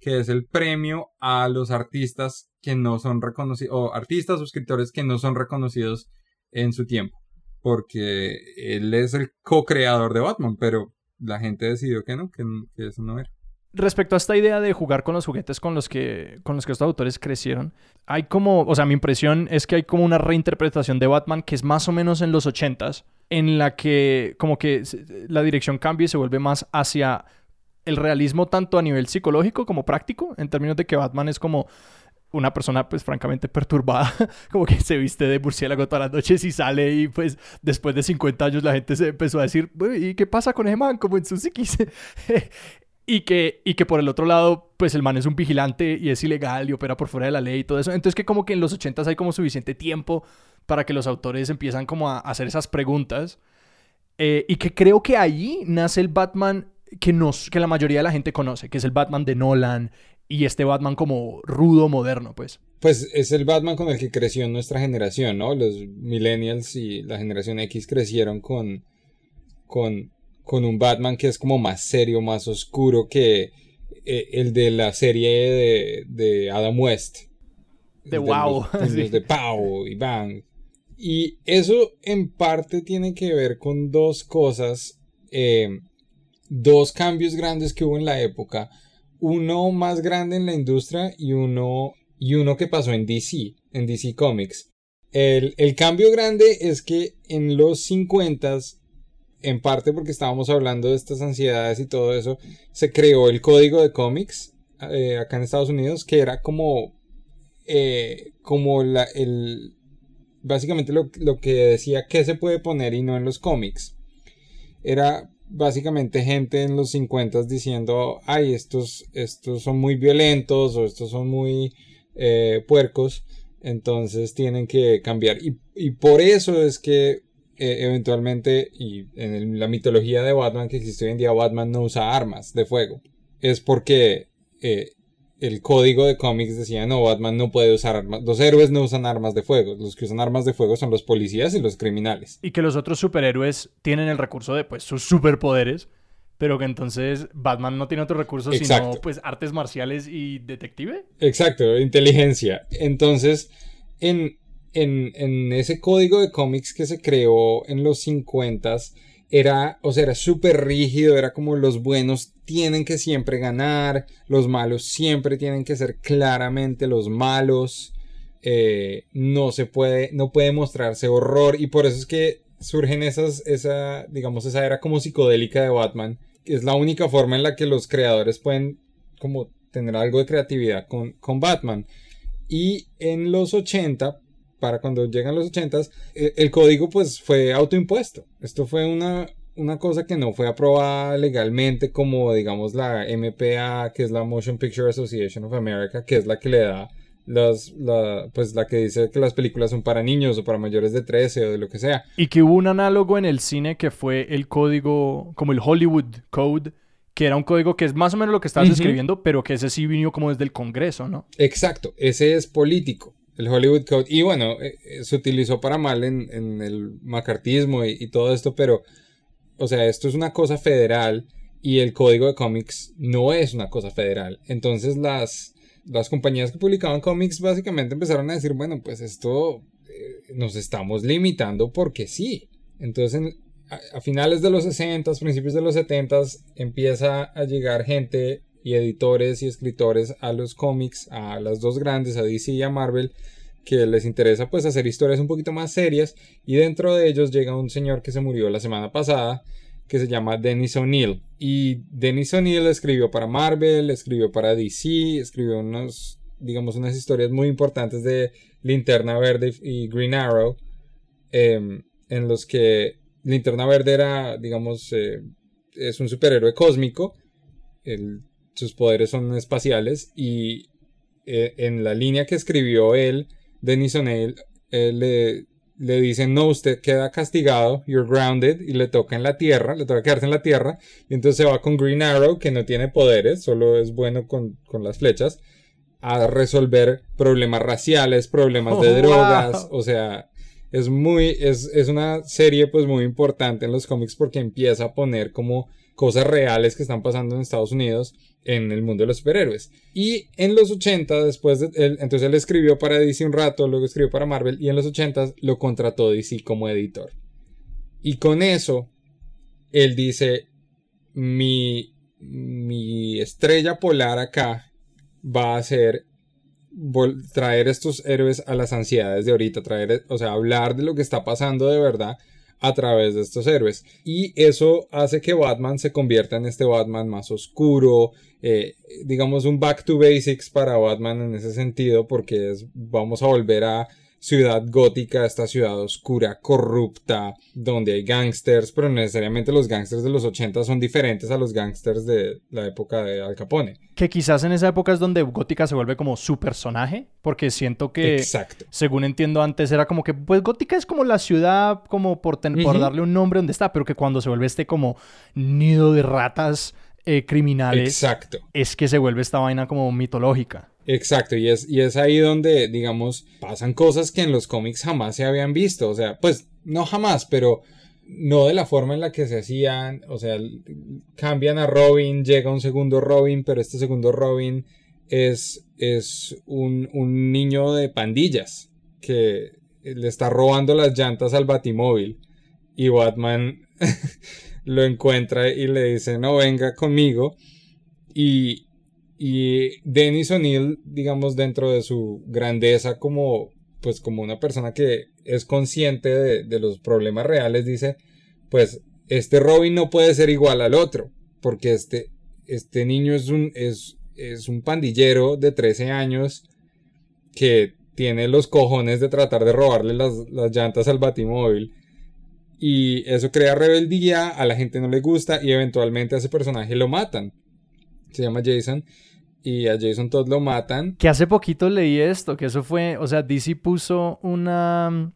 que es el premio a los artistas que no son reconocidos, o artistas o escritores que no son reconocidos en su tiempo. Porque él es el co-creador de Batman, pero la gente decidió que no, que, eso no era. Respecto a esta idea de jugar con los juguetes con los que con los que estos autores crecieron, hay como, o sea, mi impresión es que hay como una reinterpretación de Batman que es más o menos en los 80s, en la que como que la dirección cambia y se vuelve más hacia el realismo tanto a nivel psicológico como práctico, en términos de que Batman es como una persona pues francamente perturbada, como que se viste de murciélago todas las noches y sale y pues después de 50 años la gente se empezó a decir, "Uy, ¿y qué pasa con ese man? Como en su psiquis. y, que, y que por el otro lado pues el man es un vigilante y es ilegal y opera por fuera de la ley y todo eso. Entonces que como que en los 80 hay como suficiente tiempo para que los autores empiezan como a hacer esas preguntas. Eh, y que creo que allí nace el Batman que, nos, que la mayoría de la gente conoce, que es el Batman de Nolan y este Batman como rudo, moderno, pues. Pues es el Batman con el que creció nuestra generación, ¿no? Los millennials y la generación X crecieron con, con, con un Batman que es como más serio, más oscuro que eh, el de la serie de, de Adam West. De wow. los- sí. los de Pow y Bang. Y eso en parte tiene que ver con dos cosas, eh, dos cambios grandes que hubo en la época. Uno más grande en la industria y uno, y uno que pasó en DC, en DC Comics. El, el cambio grande es que en los 50 en parte porque estábamos hablando de estas ansiedades y todo eso, se creó el código de cómics eh, acá en Estados Unidos, que era como, eh, como la, el, básicamente lo, lo que decía qué se puede poner y no en los cómics. Era básicamente gente en los 50 diciendo, ay, estos, estos son muy violentos o estos son muy eh, puercos, entonces tienen que cambiar. Y, y por eso es que eh, eventualmente, y en la mitología de Batman que existe hoy en día, Batman no usa armas de fuego. Es porque eh, el código de cómics decía, no, Batman no puede usar armas. Los héroes no usan armas de fuego. Los que usan armas de fuego son los policías y los criminales. Y que los otros superhéroes tienen el recurso de pues sus superpoderes, pero que entonces Batman no tiene otro recurso sino pues artes marciales y detective. Exacto, inteligencia. Entonces, en, en, en ese código de cómics que se creó en los 50 era, o sea, era súper rígido, era como los buenos tienen que siempre ganar, los malos siempre tienen que ser claramente los malos, eh, no se puede, no puede mostrarse horror y por eso es que surgen esas, esa, digamos, esa era como psicodélica de Batman, que es la única forma en la que los creadores pueden como tener algo de creatividad con, con Batman. Y en los 80, para cuando llegan los 80, eh, el código pues fue autoimpuesto. Esto fue una, una cosa que no fue aprobada legalmente como digamos la MPA, que es la Motion Picture Association of America, que es la que le da las, la, pues la que dice que las películas son para niños o para mayores de 13 o de lo que sea. Y que hubo un análogo en el cine que fue el código, como el Hollywood Code, que era un código que es más o menos lo que estabas Ujú. describiendo, pero que ese sí vino como desde el Congreso, ¿no? Exacto, ese es político, el Hollywood Code. Y bueno, eh, eh, se utilizó para mal en, en el macartismo y, y todo esto, pero, o sea, esto es una cosa federal y el código de cómics no es una cosa federal. Entonces las, las compañías que publicaban cómics básicamente empezaron a decir, bueno, pues esto eh, nos estamos limitando porque sí. Entonces, en- a, a finales de los 60, principios de los 70, empieza a llegar gente y editores y escritores a los cómics, a las dos grandes, a DC y a Marvel, que les interesa pues hacer historias un poquito más serias y dentro de ellos llega un señor que se murió la semana pasada que se llama Dennis O'Neill. Y Dennis O'Neill escribió para Marvel, escribió para DC, escribió unos digamos unas historias muy importantes de Linterna Verde y Green Arrow em, en los que Linterna Verde era digamos eh, es un superhéroe cósmico sus poderes son espaciales y eh, en la línea que escribió él, Dennis O'Neill, le, le dicen, no, usted queda castigado, you're grounded, y le toca en la tierra, le toca quedarse en la tierra, y entonces se va con Green Arrow, que no tiene poderes, solo es bueno con, con las flechas, a resolver problemas raciales, problemas de Oh, drogas, wow. o sea, es muy, es, es una serie pues muy importante en los cómics porque empieza a poner como cosas reales que están pasando en Estados Unidos en el mundo de los superhéroes. Y en los 80, después de él, entonces él escribió para DC un rato, luego escribió para Marvel y en los 80 lo contrató DC como editor. Y con eso, él dice, mi, mi estrella polar acá va a ser traer estos héroes a las ansiedades de ahorita, traer, o sea, hablar de lo que está pasando de verdad a través de estos héroes. Y eso hace que Batman se convierta en este Batman más oscuro, eh, digamos un back to basics para Batman en ese sentido, porque vamos a volver a ciudad gótica, esta ciudad oscura, corrupta, donde hay gangsters, pero necesariamente los gangsters de los 80 son diferentes a los gangsters de la época de Al Capone. Que quizás en esa época es donde Gótica se vuelve como su personaje, porque siento que, Exacto. según entiendo antes, era como que, pues Gótica es como la ciudad, como por, ten- por darle un nombre donde está, pero que cuando se vuelve este como nido de ratas eh, criminales, Exacto. es que se vuelve esta vaina como mitológica. Exacto, y es, y es ahí donde, digamos, pasan cosas que en los cómics jamás se habían visto. O sea, pues no jamás, pero no de la forma en la que se hacían. O sea, cambian a Robin, llega un segundo Robin, pero este segundo Robin es, es un, un niño de pandillas que le está robando las llantas al Batimóvil. Y Batman lo encuentra y le dice, no, venga conmigo. Y, y Dennis O'Neill, digamos, dentro de su grandeza como, pues como una persona que es consciente de, los problemas reales, dice, pues este Robin no puede ser igual al otro, porque este, este niño es un, es, es un pandillero de 13 años que tiene los cojones de tratar de robarle las, las llantas al batimóvil. Y eso crea rebeldía, a la gente no le gusta y eventualmente a ese personaje lo matan. Se llama Jason y a Jason todos lo matan. Que hace poquito leí esto, que eso fue, o sea, DC puso una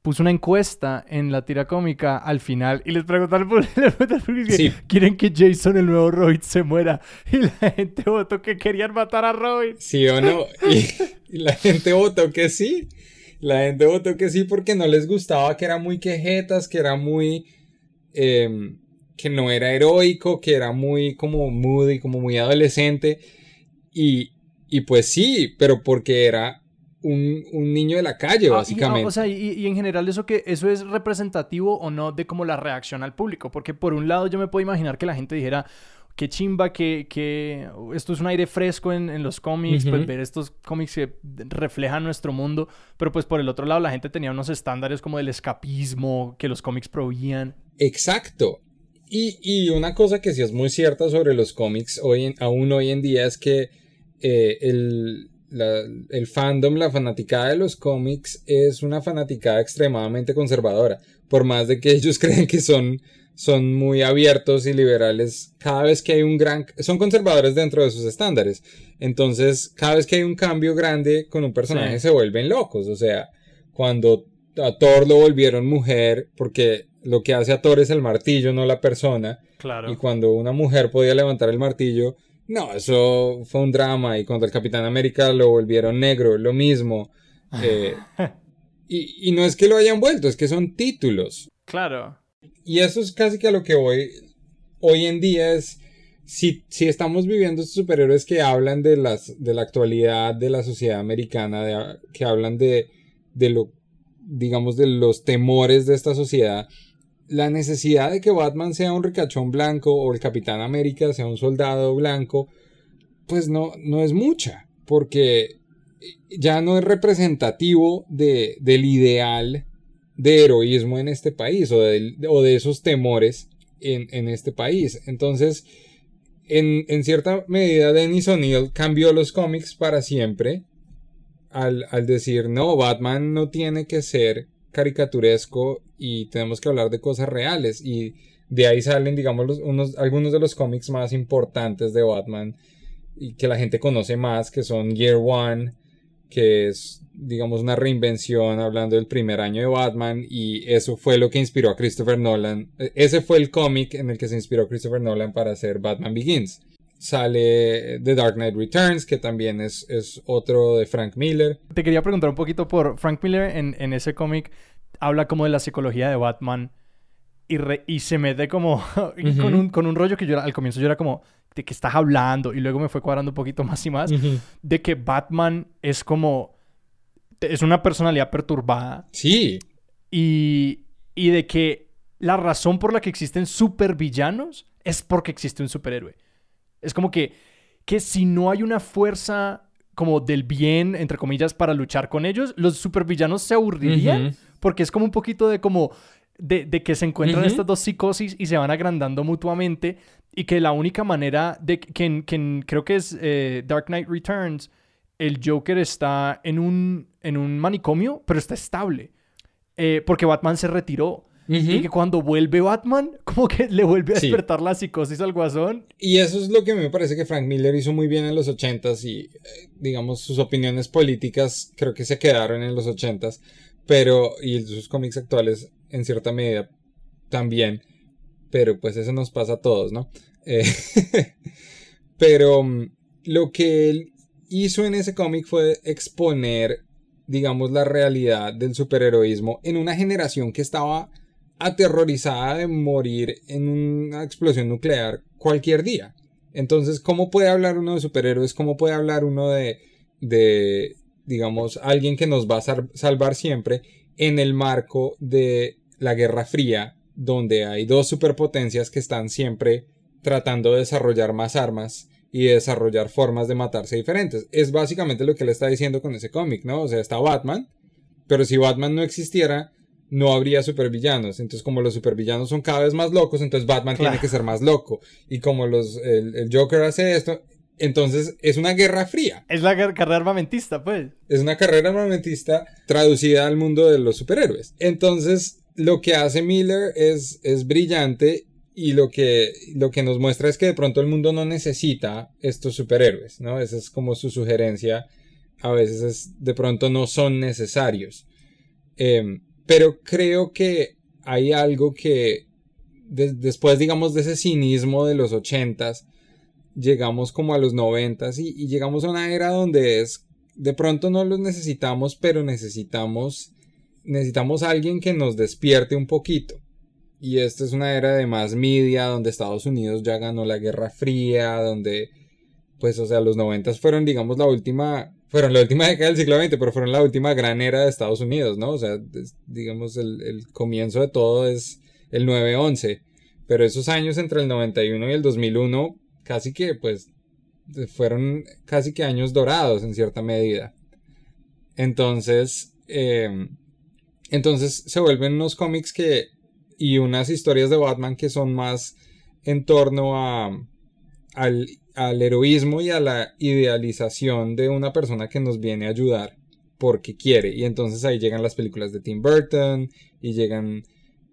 puso una encuesta en la tira cómica al final y les por qué Sí. quieren que Jason el nuevo Robin se muera y la gente votó que querían matar a Robin. ¿Sí o no? Y, y la gente votó que sí. La gente votó que sí porque no les gustaba que era muy quejetas, que era muy... em, que no era heroico, que era muy como moody, como muy adolescente. Y, y pues sí, pero porque era un, un niño de la calle, Ah, y- básicamente. ah, o sea, y, y en general eso que eso es representativo o no de como la reacción al público, porque por un lado yo me puedo imaginar que la gente dijera qué chimba que, que esto es un aire fresco en, en los cómics, Ujú. pues ver estos cómics que reflejan nuestro mundo, pero pues por el otro lado la gente tenía unos estándares como del escapismo que los cómics proveían. Exacto. Y, y una cosa que sí es muy cierta sobre los cómics hoy en- aún hoy en día es que eh, el, la- el fandom, la fanaticada de los cómics es una fanaticada extremadamente conservadora. Por más de que ellos creen que son, son muy abiertos y liberales, cada vez que hay un gran... son conservadores dentro de sus estándares. Entonces, cada vez que hay un cambio grande con un personaje Sí. se vuelven locos. O sea, cuando a Thor lo volvieron mujer, porque lo que hace a Thor es el martillo, no la persona. Claro. Y cuando una mujer podía levantar el martillo, no, eso fue un drama. Y cuando el Capitán América lo volvieron negro, lo mismo. Eh, y, y no es que lo hayan vuelto, es que son títulos. Claro. Y eso es casi que a lo que voy hoy en día es si, si estamos viviendo estos superhéroes que hablan de las de la actualidad de la sociedad americana, de- que hablan de, de lo digamos de los temores de esta sociedad, la necesidad de que Batman sea un ricachón blanco o el Capitán América sea un soldado blanco, pues no, no es mucha, porque ya no es representativo de, del ideal de heroísmo en este país o de, o de esos temores en, en este país. Entonces, en, en cierta medida, Dennis O'Neill cambió los cómics para siempre al, al decir, no, Batman no tiene que ser caricaturesco y tenemos que hablar de cosas reales. Y de ahí salen, digamos, unos, algunos de los cómics más importantes de Batman y que la gente conoce más, que son Year One, que es, digamos, una reinvención hablando del primer año de Batman y eso fue lo que inspiró a Christopher Nolan. E- Ese fue el cómic en el que se inspiró Christopher Nolan para hacer Batman Begins. Sale The Dark Knight Returns, que también es, es otro de Frank Miller. Te quería preguntar un poquito por Frank Miller en, en ese cómic. Habla como de la psicología de Batman y, re- y se mete como con, un, con un rollo que yo era- al comienzo yo era como de que estás hablando y luego me fue cuadrando un poquito más y más de que Batman es como es una personalidad perturbada Sí, y, y de que la razón por la que existen supervillanos es porque existe un superhéroe. Es como que, que si no hay una fuerza como del bien, entre comillas, para luchar con ellos, los supervillanos se aburrirían porque es como un poquito de como de, de que se encuentran estas dos psicosis y se van agrandando mutuamente y que la única manera de que, en- que en- creo que es eh, Dark Knight Returns, el Joker está en un, en un manicomio, pero está estable. Eh, porque Batman se retiró. Y que cuando vuelve Batman, como que le vuelve a Sí. despertar la psicosis al guasón. Y eso es lo que me parece que Frank Miller hizo muy bien en los ochentas y eh, digamos sus opiniones políticas creo que se quedaron en los ochentas, pero y sus cómics actuales en cierta medida también, pero pues eso nos pasa a todos, ¿no? Eh, pero mm, lo que él hizo en ese cómic fue exponer, digamos, la realidad del superheroísmo en una generación que estaba aterrorizada de morir en una explosión nuclear cualquier día. Entonces, ¿cómo puede hablar uno de superhéroes? ¿Cómo puede hablar uno de, de digamos, alguien que nos va a salvar siempre en el marco de la Guerra Fría, donde hay dos superpotencias que están siempre tratando de desarrollar más armas y desarrollar formas de matarse diferentes. Es básicamente lo que él está diciendo con ese cómic, ¿no? O sea, está Batman, pero si Batman no existiera, no habría supervillanos. Entonces, como los supervillanos son cada vez más locos, entonces Batman tiene que ser más loco. Y como los, el, Joker hace esto, entonces es una guerra fría. Es la carrera armamentista, pues. Es una carrera armamentista traducida al mundo de los superhéroes. Entonces, lo que hace Miller es, es brillante y lo que, lo que nos muestra es que de pronto el mundo no necesita estos superhéroes, ¿no? Esa es como su sugerencia. A veces es, de pronto no son necesarios. Em, pero creo que hay algo que después, digamos, de ese cinismo de los ochentas, llegamos como a los noventas y, y llegamos a una era donde es, de pronto no los necesitamos, pero necesitamos, necesitamos a alguien que nos despierte un poquito. Y esta es una era de más media, donde Estados Unidos ya ganó la Guerra Fría, donde, pues, o sea, los noventas fueron, digamos, la última, fueron la última década del siglo XX, pero fueron la última gran era de Estados Unidos, ¿no? O sea, digamos, el, el, comienzo de todo es el 9-11. Pero esos años entre el 91 y el 2001, casi que, pues, fueron casi que años dorados en cierta medida. Entonces, eh, entonces se vuelven unos cómics que y unas historias de Batman que son más en torno a, al, heroísmo y a la idealización de una persona que nos viene a ayudar porque quiere. Y entonces ahí llegan las películas de Tim Burton y llegan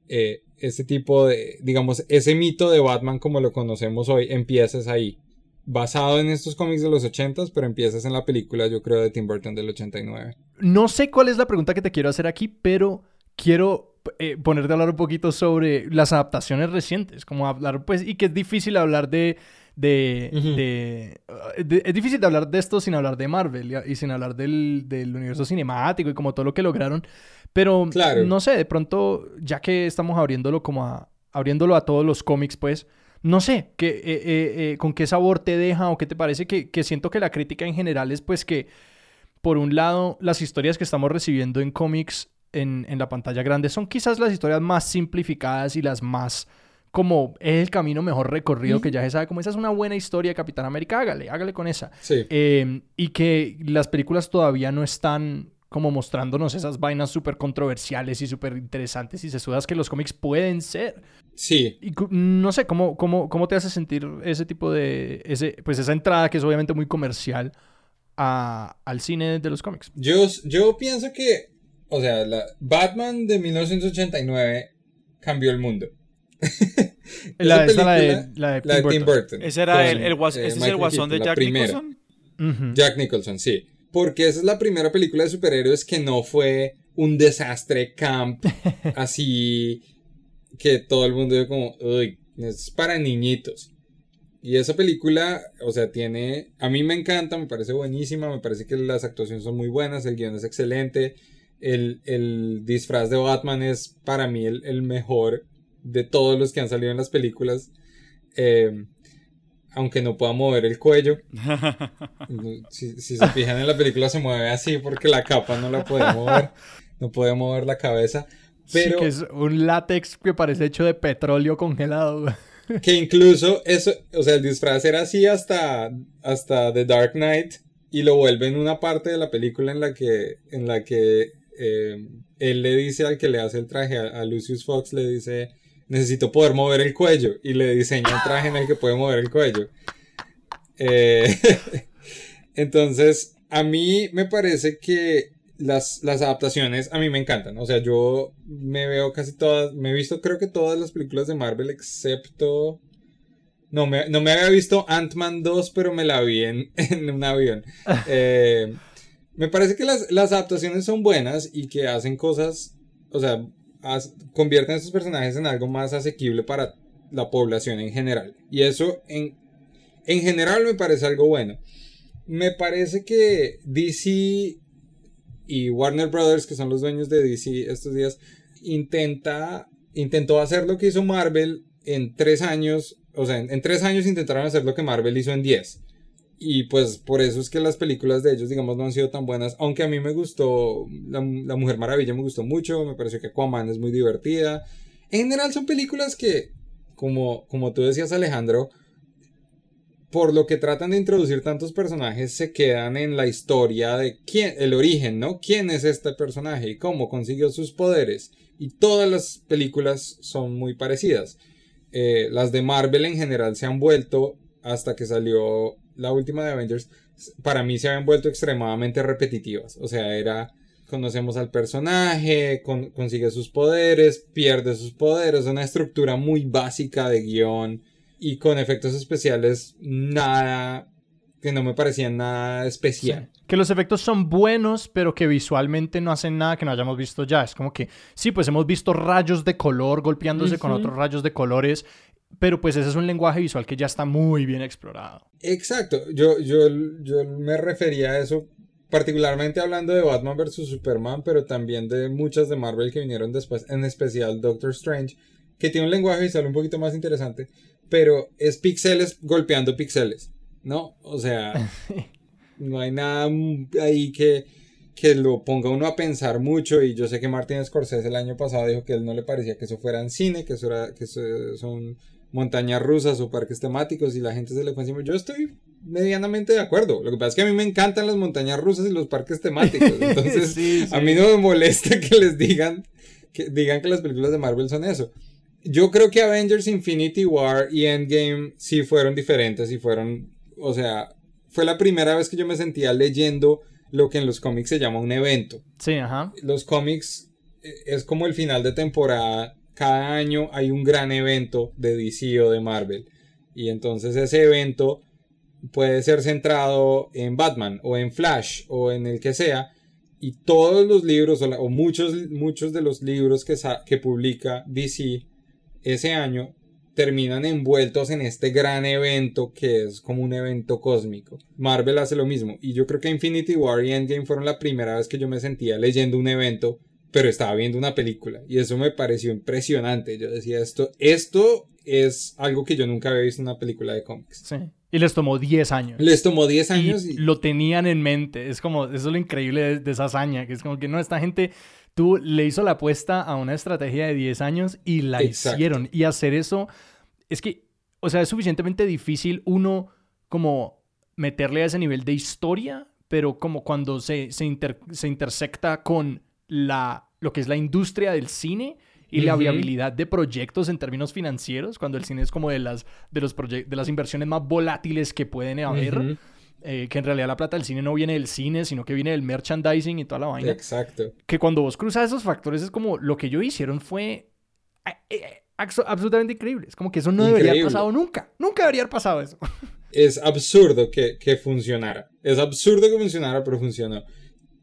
eh, ese tipo de, digamos, ese mito de Batman como lo conocemos hoy, empiezas ahí. Basado en estos cómics de los 80 pero empiezas en la película, yo creo, de Tim Burton del 89. No sé cuál es la pregunta que te quiero hacer aquí, pero quiero eh, ponerte a hablar un poquito sobre las adaptaciones recientes, como hablar, pues, y que es difícil hablar de... De, es difícil de hablar de esto sin hablar de Marvel y, sin hablar del, del, universo cinemático y como todo lo que lograron. Pero no sé, de pronto, ya que estamos abriéndolo como a, abriéndolo a todos los cómics, pues, no sé, que, eh, eh, con qué sabor te deja o qué te parece que, que siento que la crítica en general es pues que, por un lado, las historias que estamos recibiendo en cómics en, la pantalla grande son quizás las historias más simplificadas y las más como es el camino mejor recorrido que ya se sabe, como esa es una buena historia de Capitán América, hágale, hágale con esa. Sí. Em, y que las películas todavía no están como mostrándonos esas vainas súper controversiales y súper interesantes y se sudas que los cómics pueden ser. Sí. Y no sé, ¿cómo, cómo, cómo te hace sentir ese tipo de, ese, pues esa entrada que es obviamente muy comercial a, al cine de los cómics? Yo, yo pienso que o sea, la Batman de 1989 cambió el mundo. la, de, la, de, Tim, Burton. Ese, era el, el, eh, ese es el guasón de Jack Nicholson. Jack Nicholson, sí. Porque esa es la primera película de superhéroes que no fue un desastre camp así que todo el mundo dijo como, uy, es para niñitos. Y esa película, o sea, tiene, a mí me encanta, me parece buenísima, me parece que las actuaciones son muy buenas, el guion es excelente, el, disfraz de Batman es para mí el, mejor de todos los que han salido en las películas. Eh, aunque no pueda mover el cuello. si, se fijan en la película se mueve así porque la capa no la puede mover. No puede mover la cabeza. Pero que es un látex que parece hecho de petróleo congelado. que incluso eso, o sea, el disfraz era así hasta, hasta The Dark Knight y lo vuelve en una parte de la película en la que, en la que eh, él le dice al que le hace el traje, a, Lucius Fox, le dice, necesito poder mover el cuello, y le diseña un traje en el que puede mover el cuello. Eh, entonces, a mí me parece que las, las, adaptaciones a mí me encantan. O sea, yo me veo casi todas, me he visto creo que todas las películas de Marvel excepto... No me, no me había visto Ant-Man 2, pero me la vi en, un avión. Eh, me parece que las, las, adaptaciones son buenas y que hacen cosas, o sea, convierten a estos personajes en algo más asequible para la población en general. Y eso en, en general me parece algo bueno. Me parece que DC y Warner Brothers, que son los dueños de DC estos días, intenta, intentó hacer lo que hizo Marvel en tres años. O sea, en, en tres años intentaron hacer lo que Marvel hizo en diez. Y pues por eso es que las películas de ellos, digamos, no han sido tan buenas. Aunque a mí me gustó, La, la Mujer Maravilla me gustó mucho, me pareció que Aquaman es muy divertida. En general son películas que, como, como tú decías Alejandro, por lo que tratan de introducir tantos personajes, se quedan en la historia de quién, el origen, ¿no? ¿Quién es este personaje y cómo consiguió sus poderes? Y todas las películas son muy parecidas. Eh, las de Marvel en general se han vuelto, hasta que salió la última de Avengers, para mí se habían vuelto extremadamente repetitivas. O sea, era conocemos al personaje, con, consigue sus poderes, pierde sus poderes, una estructura muy básica de guion y con efectos especiales nada que no me parecían nada especial. Sí. Que los efectos son buenos, pero que visualmente no hacen nada que no hayamos visto ya. Es como que, sí, pues hemos visto rayos de color golpeándose uh -huh. con otros rayos de colores, pero pues ese es un lenguaje visual que ya está muy bien explorado. Exacto, yo, yo, yo me refería a eso particularmente hablando de Batman vs. Superman, pero también de muchas de Marvel que vinieron después, en especial Doctor Strange, que tiene un lenguaje visual un poquito más interesante, pero es píxeles golpeando píxeles, ¿no? O sea, no hay nada ahí que, que lo ponga uno a pensar mucho y yo sé que Martin Scorsese el año pasado dijo que él no le parecía que eso fuera en cine, que eso, era, que eso son montañas rusas o parques temáticos y la gente se le fue encima. Yo estoy medianamente de acuerdo. Lo que pasa es que a mí me encantan las montañas rusas y los parques temáticos. Entonces, sí, sí. a mí no me molesta que les digan que digan que las películas de Marvel son eso. Yo creo que Avengers Infinity War y Endgame sí fueron diferentes y fueron, o sea, fue la primera vez que yo me sentía leyendo lo que en los cómics se llama un evento. Sí, ajá. Los cómics eh, es como el final de temporada. Cada año hay un gran evento de DC o de Marvel. Y entonces ese evento puede ser centrado en Batman o en Flash o en el que sea. Y todos los libros o, muchos, muchos de los libros que, que publica DC ese año terminan envueltos en este gran evento que es como un evento cósmico. Marvel hace lo mismo. Y yo creo que Infinity War y Endgame fueron la primera vez que yo me sentía leyendo un evento, pero estaba viendo una película. Y eso me pareció impresionante. Yo decía, esto, esto es algo que yo nunca había visto en una película de cómics. Sí. Y les tomó 10 años. Les tomó 10 años. Y, y, lo tenían en mente. Es como, eso es lo increíble de, de, esa hazaña, que es como que no, esta gente, tú le hizo la apuesta a una estrategia de 10 años y la Exacto. hicieron. Y hacer eso, es que, o sea, es suficientemente difícil uno como meterle a ese nivel de historia, pero como cuando se, se, inter, se intersecta con la, lo que es la industria del cine y uh -huh. la viabilidad de proyectos en términos financieros, cuando el cine es como de las, de los de las inversiones más volátiles que pueden haber. Uh -huh. eh, que en realidad la plata del cine no viene del cine, sino que viene del merchandising y toda la vaina. Exacto. Que cuando vos cruzas esos factores es como lo que ellos hicieron fue eh, absolutamente increíble. Es como que eso no increíble. debería haber pasado nunca. Nunca debería haber pasado eso. Es absurdo que, que funcionara. Es absurdo que funcionara, pero funcionó.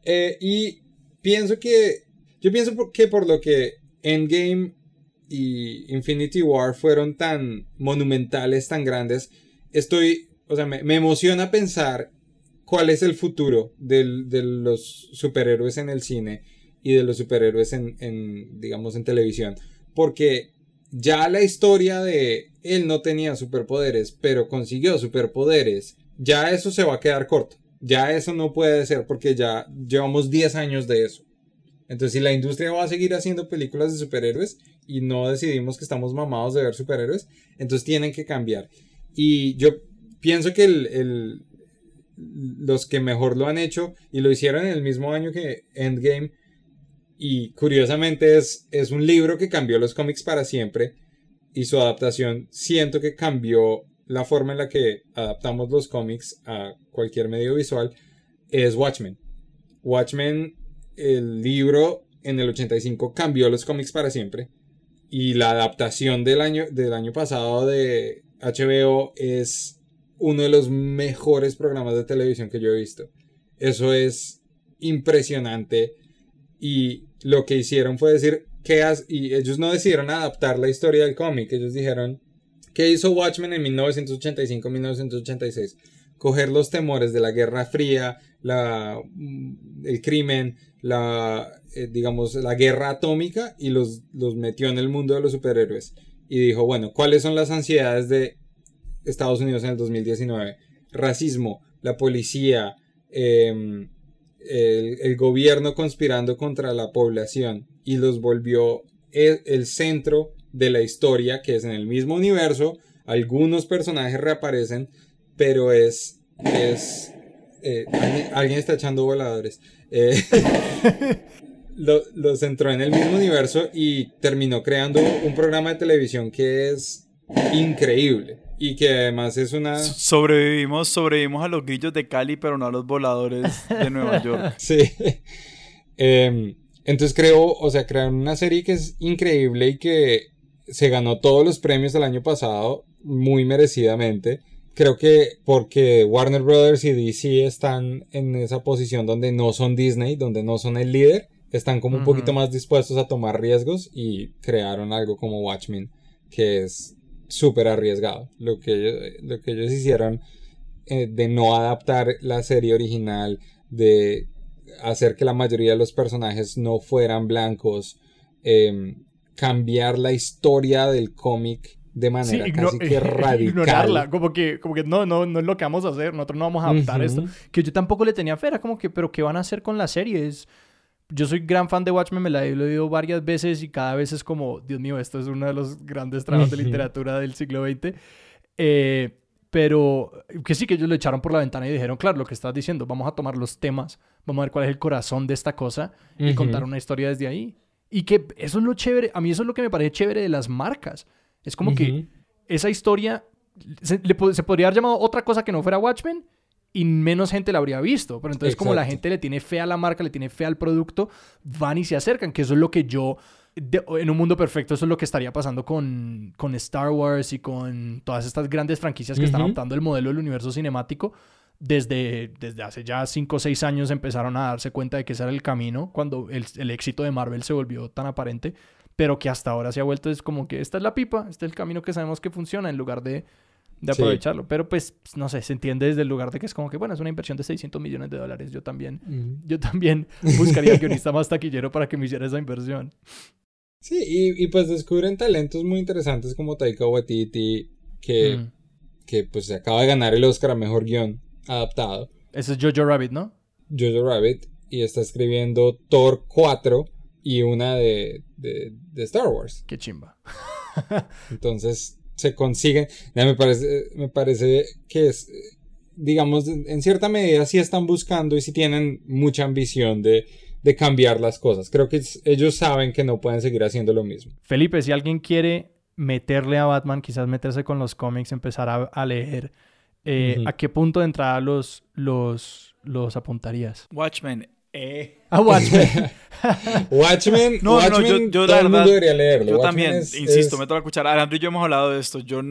Eh, y pienso que. Yo pienso que por lo que Endgame y Infinity War fueron tan monumentales, tan grandes, estoy, o sea, me, me emociona pensar cuál es el futuro de los superhéroes en el cine y de los superhéroes en, en, digamos, en televisión. Porque ya la historia de él no tenía superpoderes, pero consiguió superpoderes, ya eso se va a quedar corto. Ya eso no puede ser porque ya llevamos 10 años de eso. Entonces, si la industria va a seguir haciendo películas de superhéroes y no decidimos que estamos mamados de ver superhéroes, entonces tienen que cambiar. Y yo pienso que el, el, los que mejor lo han hecho y lo hicieron en el mismo año que Endgame, y curiosamente es, es un libro que cambió los cómics para siempre y su adaptación siento que cambió la forma en la que adaptamos los cómics a cualquier medio visual, es Watchmen. Watchmen el libro en el 85 cambió los cómics para siempre. Y la adaptación del año, del año pasado de HBO es uno de los mejores programas de televisión que yo he visto. Eso es impresionante. Y lo que hicieron fue decir, ¿qué has? Y ellos no decidieron adaptar la historia del cómic. Ellos dijeron, ¿Qué hizo Watchmen en 1985-1986? Coger los temores de la Guerra Fría, mm, el crimen, la, eh, digamos, la guerra atómica y los, los metió en el mundo de los superhéroes. Y dijo, bueno, ¿cuáles son las ansiedades de Estados Unidos en el 2019? Racismo, la policía, em, el, gobierno conspirando contra la población y los volvió el, el centro de la historia, que es en el mismo universo. Algunos personajes reaparecen, pero es. es eh, alguien, alguien está echando voladores. Eh, lo- los centró en el mismo universo y terminó creando un programa de televisión que es increíble. Y que además es una. Sobrevivimos, sobrevivimos a los grillos de Cali, pero no a los voladores de Nueva York. Sí. Em, entonces creo, o sea, crearon una serie que es increíble y que se ganó todos los premios el año pasado, muy merecidamente. Creo que porque Warner Brothers y DC están en esa posición donde no son Disney, donde no son el líder, están como un poquito más dispuestos a tomar riesgos y crearon algo como Watchmen, que es súper arriesgado. Lo que ellos, lo que ellos hicieron eh, de no adaptar la serie original, de hacer que la mayoría de los personajes no fueran blancos, em, cambiar la historia del cómic de manera igno- casi que radical. ignorarla, como que, como que no, no, no es lo que vamos a hacer, nosotros no vamos a adaptar Ujú. esto. Que yo tampoco le tenía fe, era como que, pero ¿qué van a hacer con la serie? Es- Yo soy gran fan de Watchmen, me la he leído varias veces y cada vez es como, Dios mío, esto es uno de los grandes trabajos de literatura del siglo XX. Eh, pero que sí que ellos lo echaron por la ventana y dijeron, claro, lo que estás diciendo, vamos a tomar los temas, vamos a ver cuál es el corazón de esta cosa y Ujú. contar una historia desde ahí. Y que eso es lo chévere, a mí eso es lo que me parece chévere de las marcas. Es como que esa historia se, le se podría haber llamado otra cosa que no fuera Watchmen y menos gente la habría visto. Pero entonces, como la gente le tiene fe a la marca, le tiene fe al producto, van y se acercan, que eso es lo que yo. de- en un mundo perfecto, eso es lo que estaría pasando con, con Star Wars y con todas estas grandes franquicias que están adoptando el modelo del universo cinemático. Desde, desde hace ya 5 o 6 años empezaron a darse cuenta de que ese era el camino cuando el, el éxito de Marvel se volvió tan aparente pero que hasta ahora se ha vuelto es como que esta es la pipa, este es el camino que sabemos que funciona en lugar de, de Sí. aprovecharlo. Pero pues, no sé, se entiende desde el lugar de que es como que, bueno, es una inversión de 600 millones de dólares. Yo también, yo también buscaría el guionista más taquillero para que me hiciera esa inversión. Sí, y, y pues descubren talentos muy interesantes como Taika Waititi, que, Mm. que pues se acaba de ganar el Oscar a Mejor Guión Adaptado. Ese es Jojo Rabbit, ¿no? Jojo Rabbit y está escribiendo Thor 4 y una de, de, de Star Wars. Qué chimba. Entonces se consiguen. Me parece, me parece que es, digamos, en cierta medida sí están buscando y sí tienen mucha ambición de, de cambiar las cosas. Creo que ellos saben que no pueden seguir haciendo lo mismo. Felipe, si alguien quiere meterle a Batman, quizás meterse con los cómics, empezar a, a leer, eh. ¿a qué punto de entrada los, los, los apuntarías? Watchmen. Eh. A Watchmen. Watchmen, No, no, yo, yo todo la el mundo verdad. debería leerlo. Yo Watchmen también, es- insisto, es- me toca escuchar. Alejandro y yo hemos hablado de esto. Yo.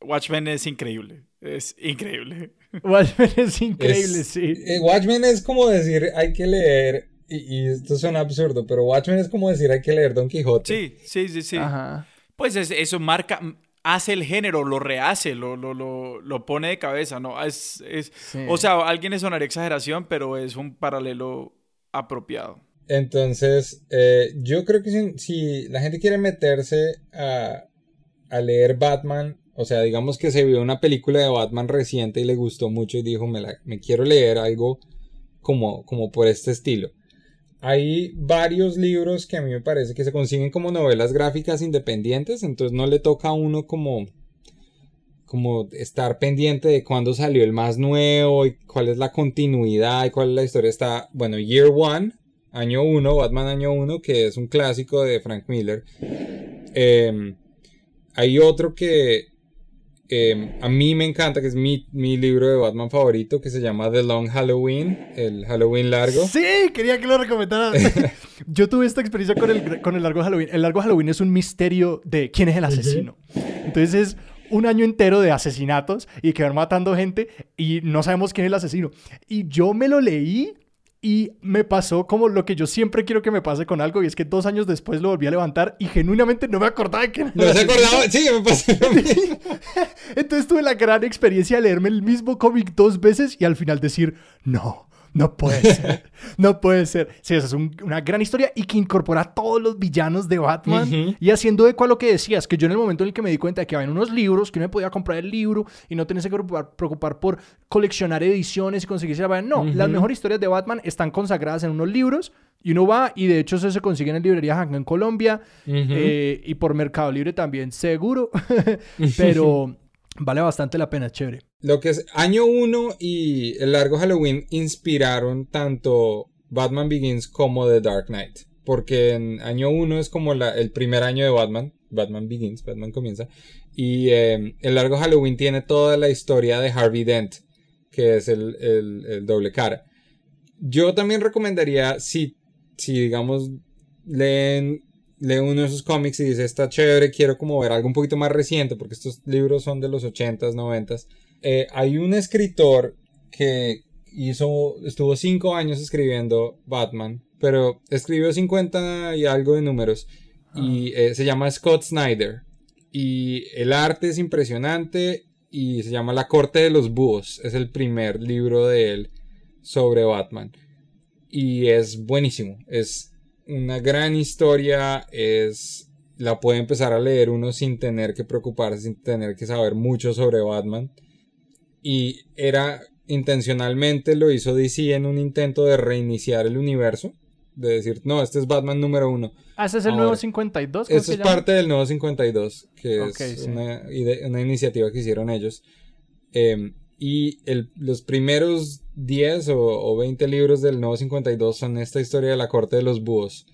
Watchmen es increíble. Es increíble. Watchmen es increíble, es- sí. eh, Watchmen es como decir, hay que leer, y, y esto suena absurdo, pero Watchmen es como decir, hay que leer Don Quijote. Sí, sí, sí, sí. Ajá. Pues es- eso marca, hace el género, lo rehace, lo, lo, lo, lo pone de cabeza, ¿no? Es, es, Sí. O sea, a alguien le sonaría exageración, pero es un paralelo apropiado. Entonces, eh, yo creo que si, si la gente quiere meterse a, a leer Batman, o sea, digamos que se vio una película de Batman reciente y le gustó mucho y dijo, me, la- me quiero leer algo como, como por este estilo. Hay varios libros que a mí me parece que se consiguen como novelas gráficas independientes, entonces no le toca a uno como, como estar pendiente de cuándo salió el más nuevo y cuál es la continuidad y cuál es la historia. Está, bueno, Year One, año 1, Batman año 1, que es un clásico de Frank Miller. Eh, hay otro que eh, a mí me encanta, que es mi, mi libro de Batman favorito, que se llama The Long Halloween, el Halloween largo. Sí, quería que lo recomendaras. Yo tuve esta experiencia con el, con el largo Halloween. El largo Halloween es un misterio de quién es el asesino. Entonces es un año entero de asesinatos y que van matando gente y no sabemos quién es el asesino. Y yo me lo leí Y me pasó como lo que yo siempre quiero que me pase con algo, y es que dos años después lo volví a levantar y genuinamente no me acordaba de que... No se acordaba, sí, me pasó. Entonces tuve la gran experiencia de leerme el mismo cómic dos veces y al final decir, no, no puede ser, no puede ser. Sí, esa es un- una gran historia y que incorpora a todos los villanos de Batman y haciendo eco a lo que decías, que yo en el momento en el que me di cuenta de que había unos libros, que uno me podía comprar el libro y no tenerse que preocupar, preocupar por coleccionar ediciones y conseguirse la vaina. No, las Ujú. mejores historias de Batman están consagradas en unos libros y uno va y de hecho eso se consigue en librerías acá en Colombia eh, y por Mercado Libre también, seguro. Pero vale bastante la pena, chévere. Lo que es año 1 y el largo Halloween inspiraron tanto Batman Begins como The Dark Knight. Porque en año 1 es como la- el primer año de Batman. Batman Begins, Batman comienza. Y eh, el largo Halloween tiene toda la historia de Harvey Dent, que es el, el- doble cara. Yo también recomendaría, si, si digamos, leen, lee uno de esos cómics y dice, está chévere, quiero como ver algo un poquito más reciente, porque estos libros son de los 80s, 90s. Eh, hay un escritor que hizo, estuvo cinco años escribiendo Batman, pero escribió 50 y algo de números, y eh, se llama Scott Snyder. Y el arte es impresionante y se llama La Corte de los Búhos. Es el primer libro de él sobre Batman. Y es buenísimo. Es una gran historia. Es. La puede empezar a leer uno sin tener que preocuparse, sin tener que saber mucho sobre Batman. Y era intencionalmente lo hizo DC en un intento de reiniciar el universo. De decir, no, este es Batman número uno. Ah, ese es el Ahora, nuevo 52. ¿cómo Esto se es parte del nuevo 52, que Ok, es sí. una, una iniciativa que hicieron ellos. Eh, y el- los primeros 10 o, o 20 libros del nuevo 52 son esta historia de la corte de los búhos.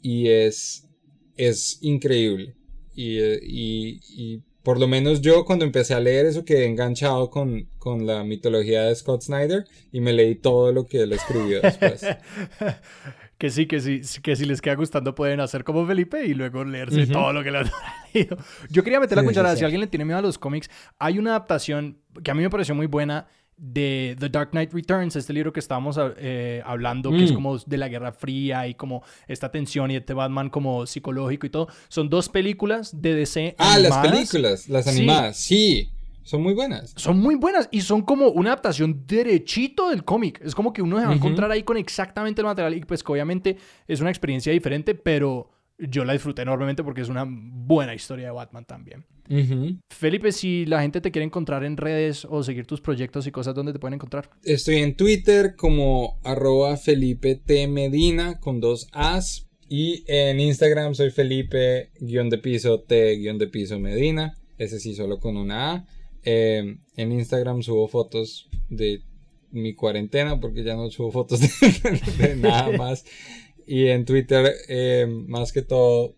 Y es, es increíble. Y, eh, y- y por lo menos yo cuando empecé a leer eso quedé enganchado con, con la mitología de Scott Snyder y me leí todo lo que él escribió después. Que sí, que sí, que si les queda gustando pueden hacer como Felipe y luego leerse todo lo que le han leído. Yo quería meter la Sí, sí. si alguien le tiene miedo a los cómics, hay una adaptación que a mí me pareció muy buena de The Dark Knight Returns, este libro que estábamos eh, hablando, que es Mm. como de la Guerra Fría y como esta tensión y este Batman como psicológico y todo. Son dos películas de DC. ah, las películas, las Sí. animadas, sí, son muy buenas. Son muy buenas y son como una adaptación derechito del cómic. Es como que uno se va a encontrar ahí con exactamente el material y pues que obviamente es una experiencia diferente, pero yo la disfruté enormemente porque es una buena historia de Batman también. Felipe, si la gente te quiere encontrar en redes o seguir tus proyectos y cosas, ¿dónde te pueden encontrar? Estoy en Twitter como arroba Felipe T Medina con dos As. Y en Instagram soy Felipe guion de piso T guion de piso Medina. Ese sí solo con una A. Eh, en Instagram subo fotos de mi cuarentena porque ya no subo fotos de, de nada más. Y en Twitter eh, más que todo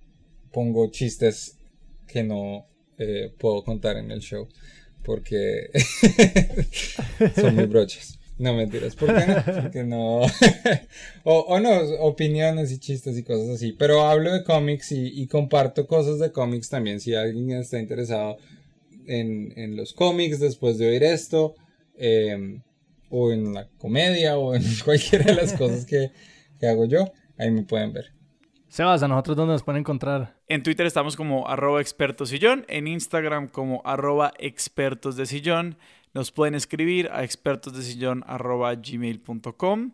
pongo chistes que no eh, puedo contar en el show porque son muy broches. No mentiras, ¿por qué no? Porque no. o, o no, opiniones y chistes y cosas así. Pero hablo de cómics y, y comparto cosas de cómics también. Si alguien está interesado en, en los cómics después de oír esto, eh, o en la comedia, o en cualquiera de las cosas que, que hago yo, ahí me pueden ver. Sebas, ¿a nosotros dónde nos pueden encontrar? En Twitter estamos como arroba expertos sillón, en Instagram como arroba expertos de sillón. Nos pueden escribir a expertosdesillón arroba gmail.com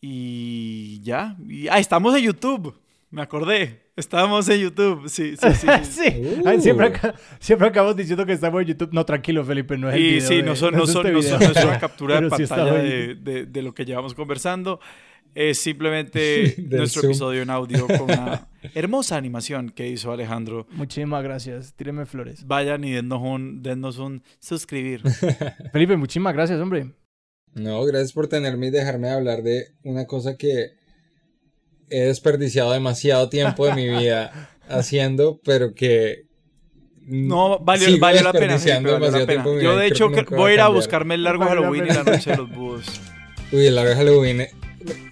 y ya. Y, ah, estamos en YouTube. Me acordé. Estamos en YouTube. Sí, sí, sí. sí. sí, Uh. Ay, siempre, acá- siempre acabamos diciendo que estamos en YouTube. No, tranquilo, Felipe, no es el Y video sí, de- no, son, no, es son, este no, son- no es una captura de Pero sí pantalla de lo que llevamos conversando. Es simplemente nuestro Zoom. episodio en audio con una hermosa animación que hizo Alejandro. Muchísimas gracias. Tíreme flores. Vayan y dennos un, dennos un suscribir. Felipe, muchísimas gracias, hombre. No, gracias por tenerme y dejarme hablar de una cosa que he desperdiciado demasiado tiempo de mi vida haciendo, pero que No, valió, sigo valió la pena. valió la pena. tiempo de mi Yo, vida de hecho, voy a ir a buscarme el largo Halloween y la noche de los búhos. Uy, el largo Halloween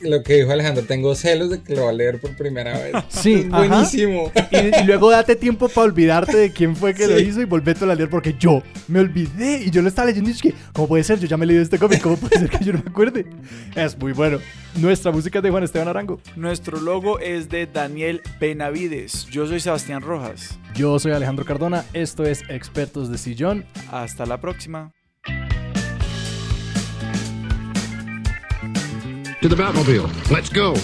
lo, que dijo Alejandro, tengo celos de que lo va a leer por primera vez. Sí, buenísimo. Y, y luego date tiempo para olvidarte de quién fue que lo hizo y volvete a leer porque yo me olvidé y yo lo estaba leyendo y dije, ¿cómo puede ser? Yo ya me he leído este cómic, ¿cómo puede ser que yo no me acuerde? Es muy bueno. Nuestra música es de Juan Esteban Arango. Nuestro logo es de Daniel Benavides. Yo soy Sebastián Rojas. Yo soy Alejandro Cardona, esto es Expertos de Sillón. Hasta la próxima. To the Batmobile. Let's go.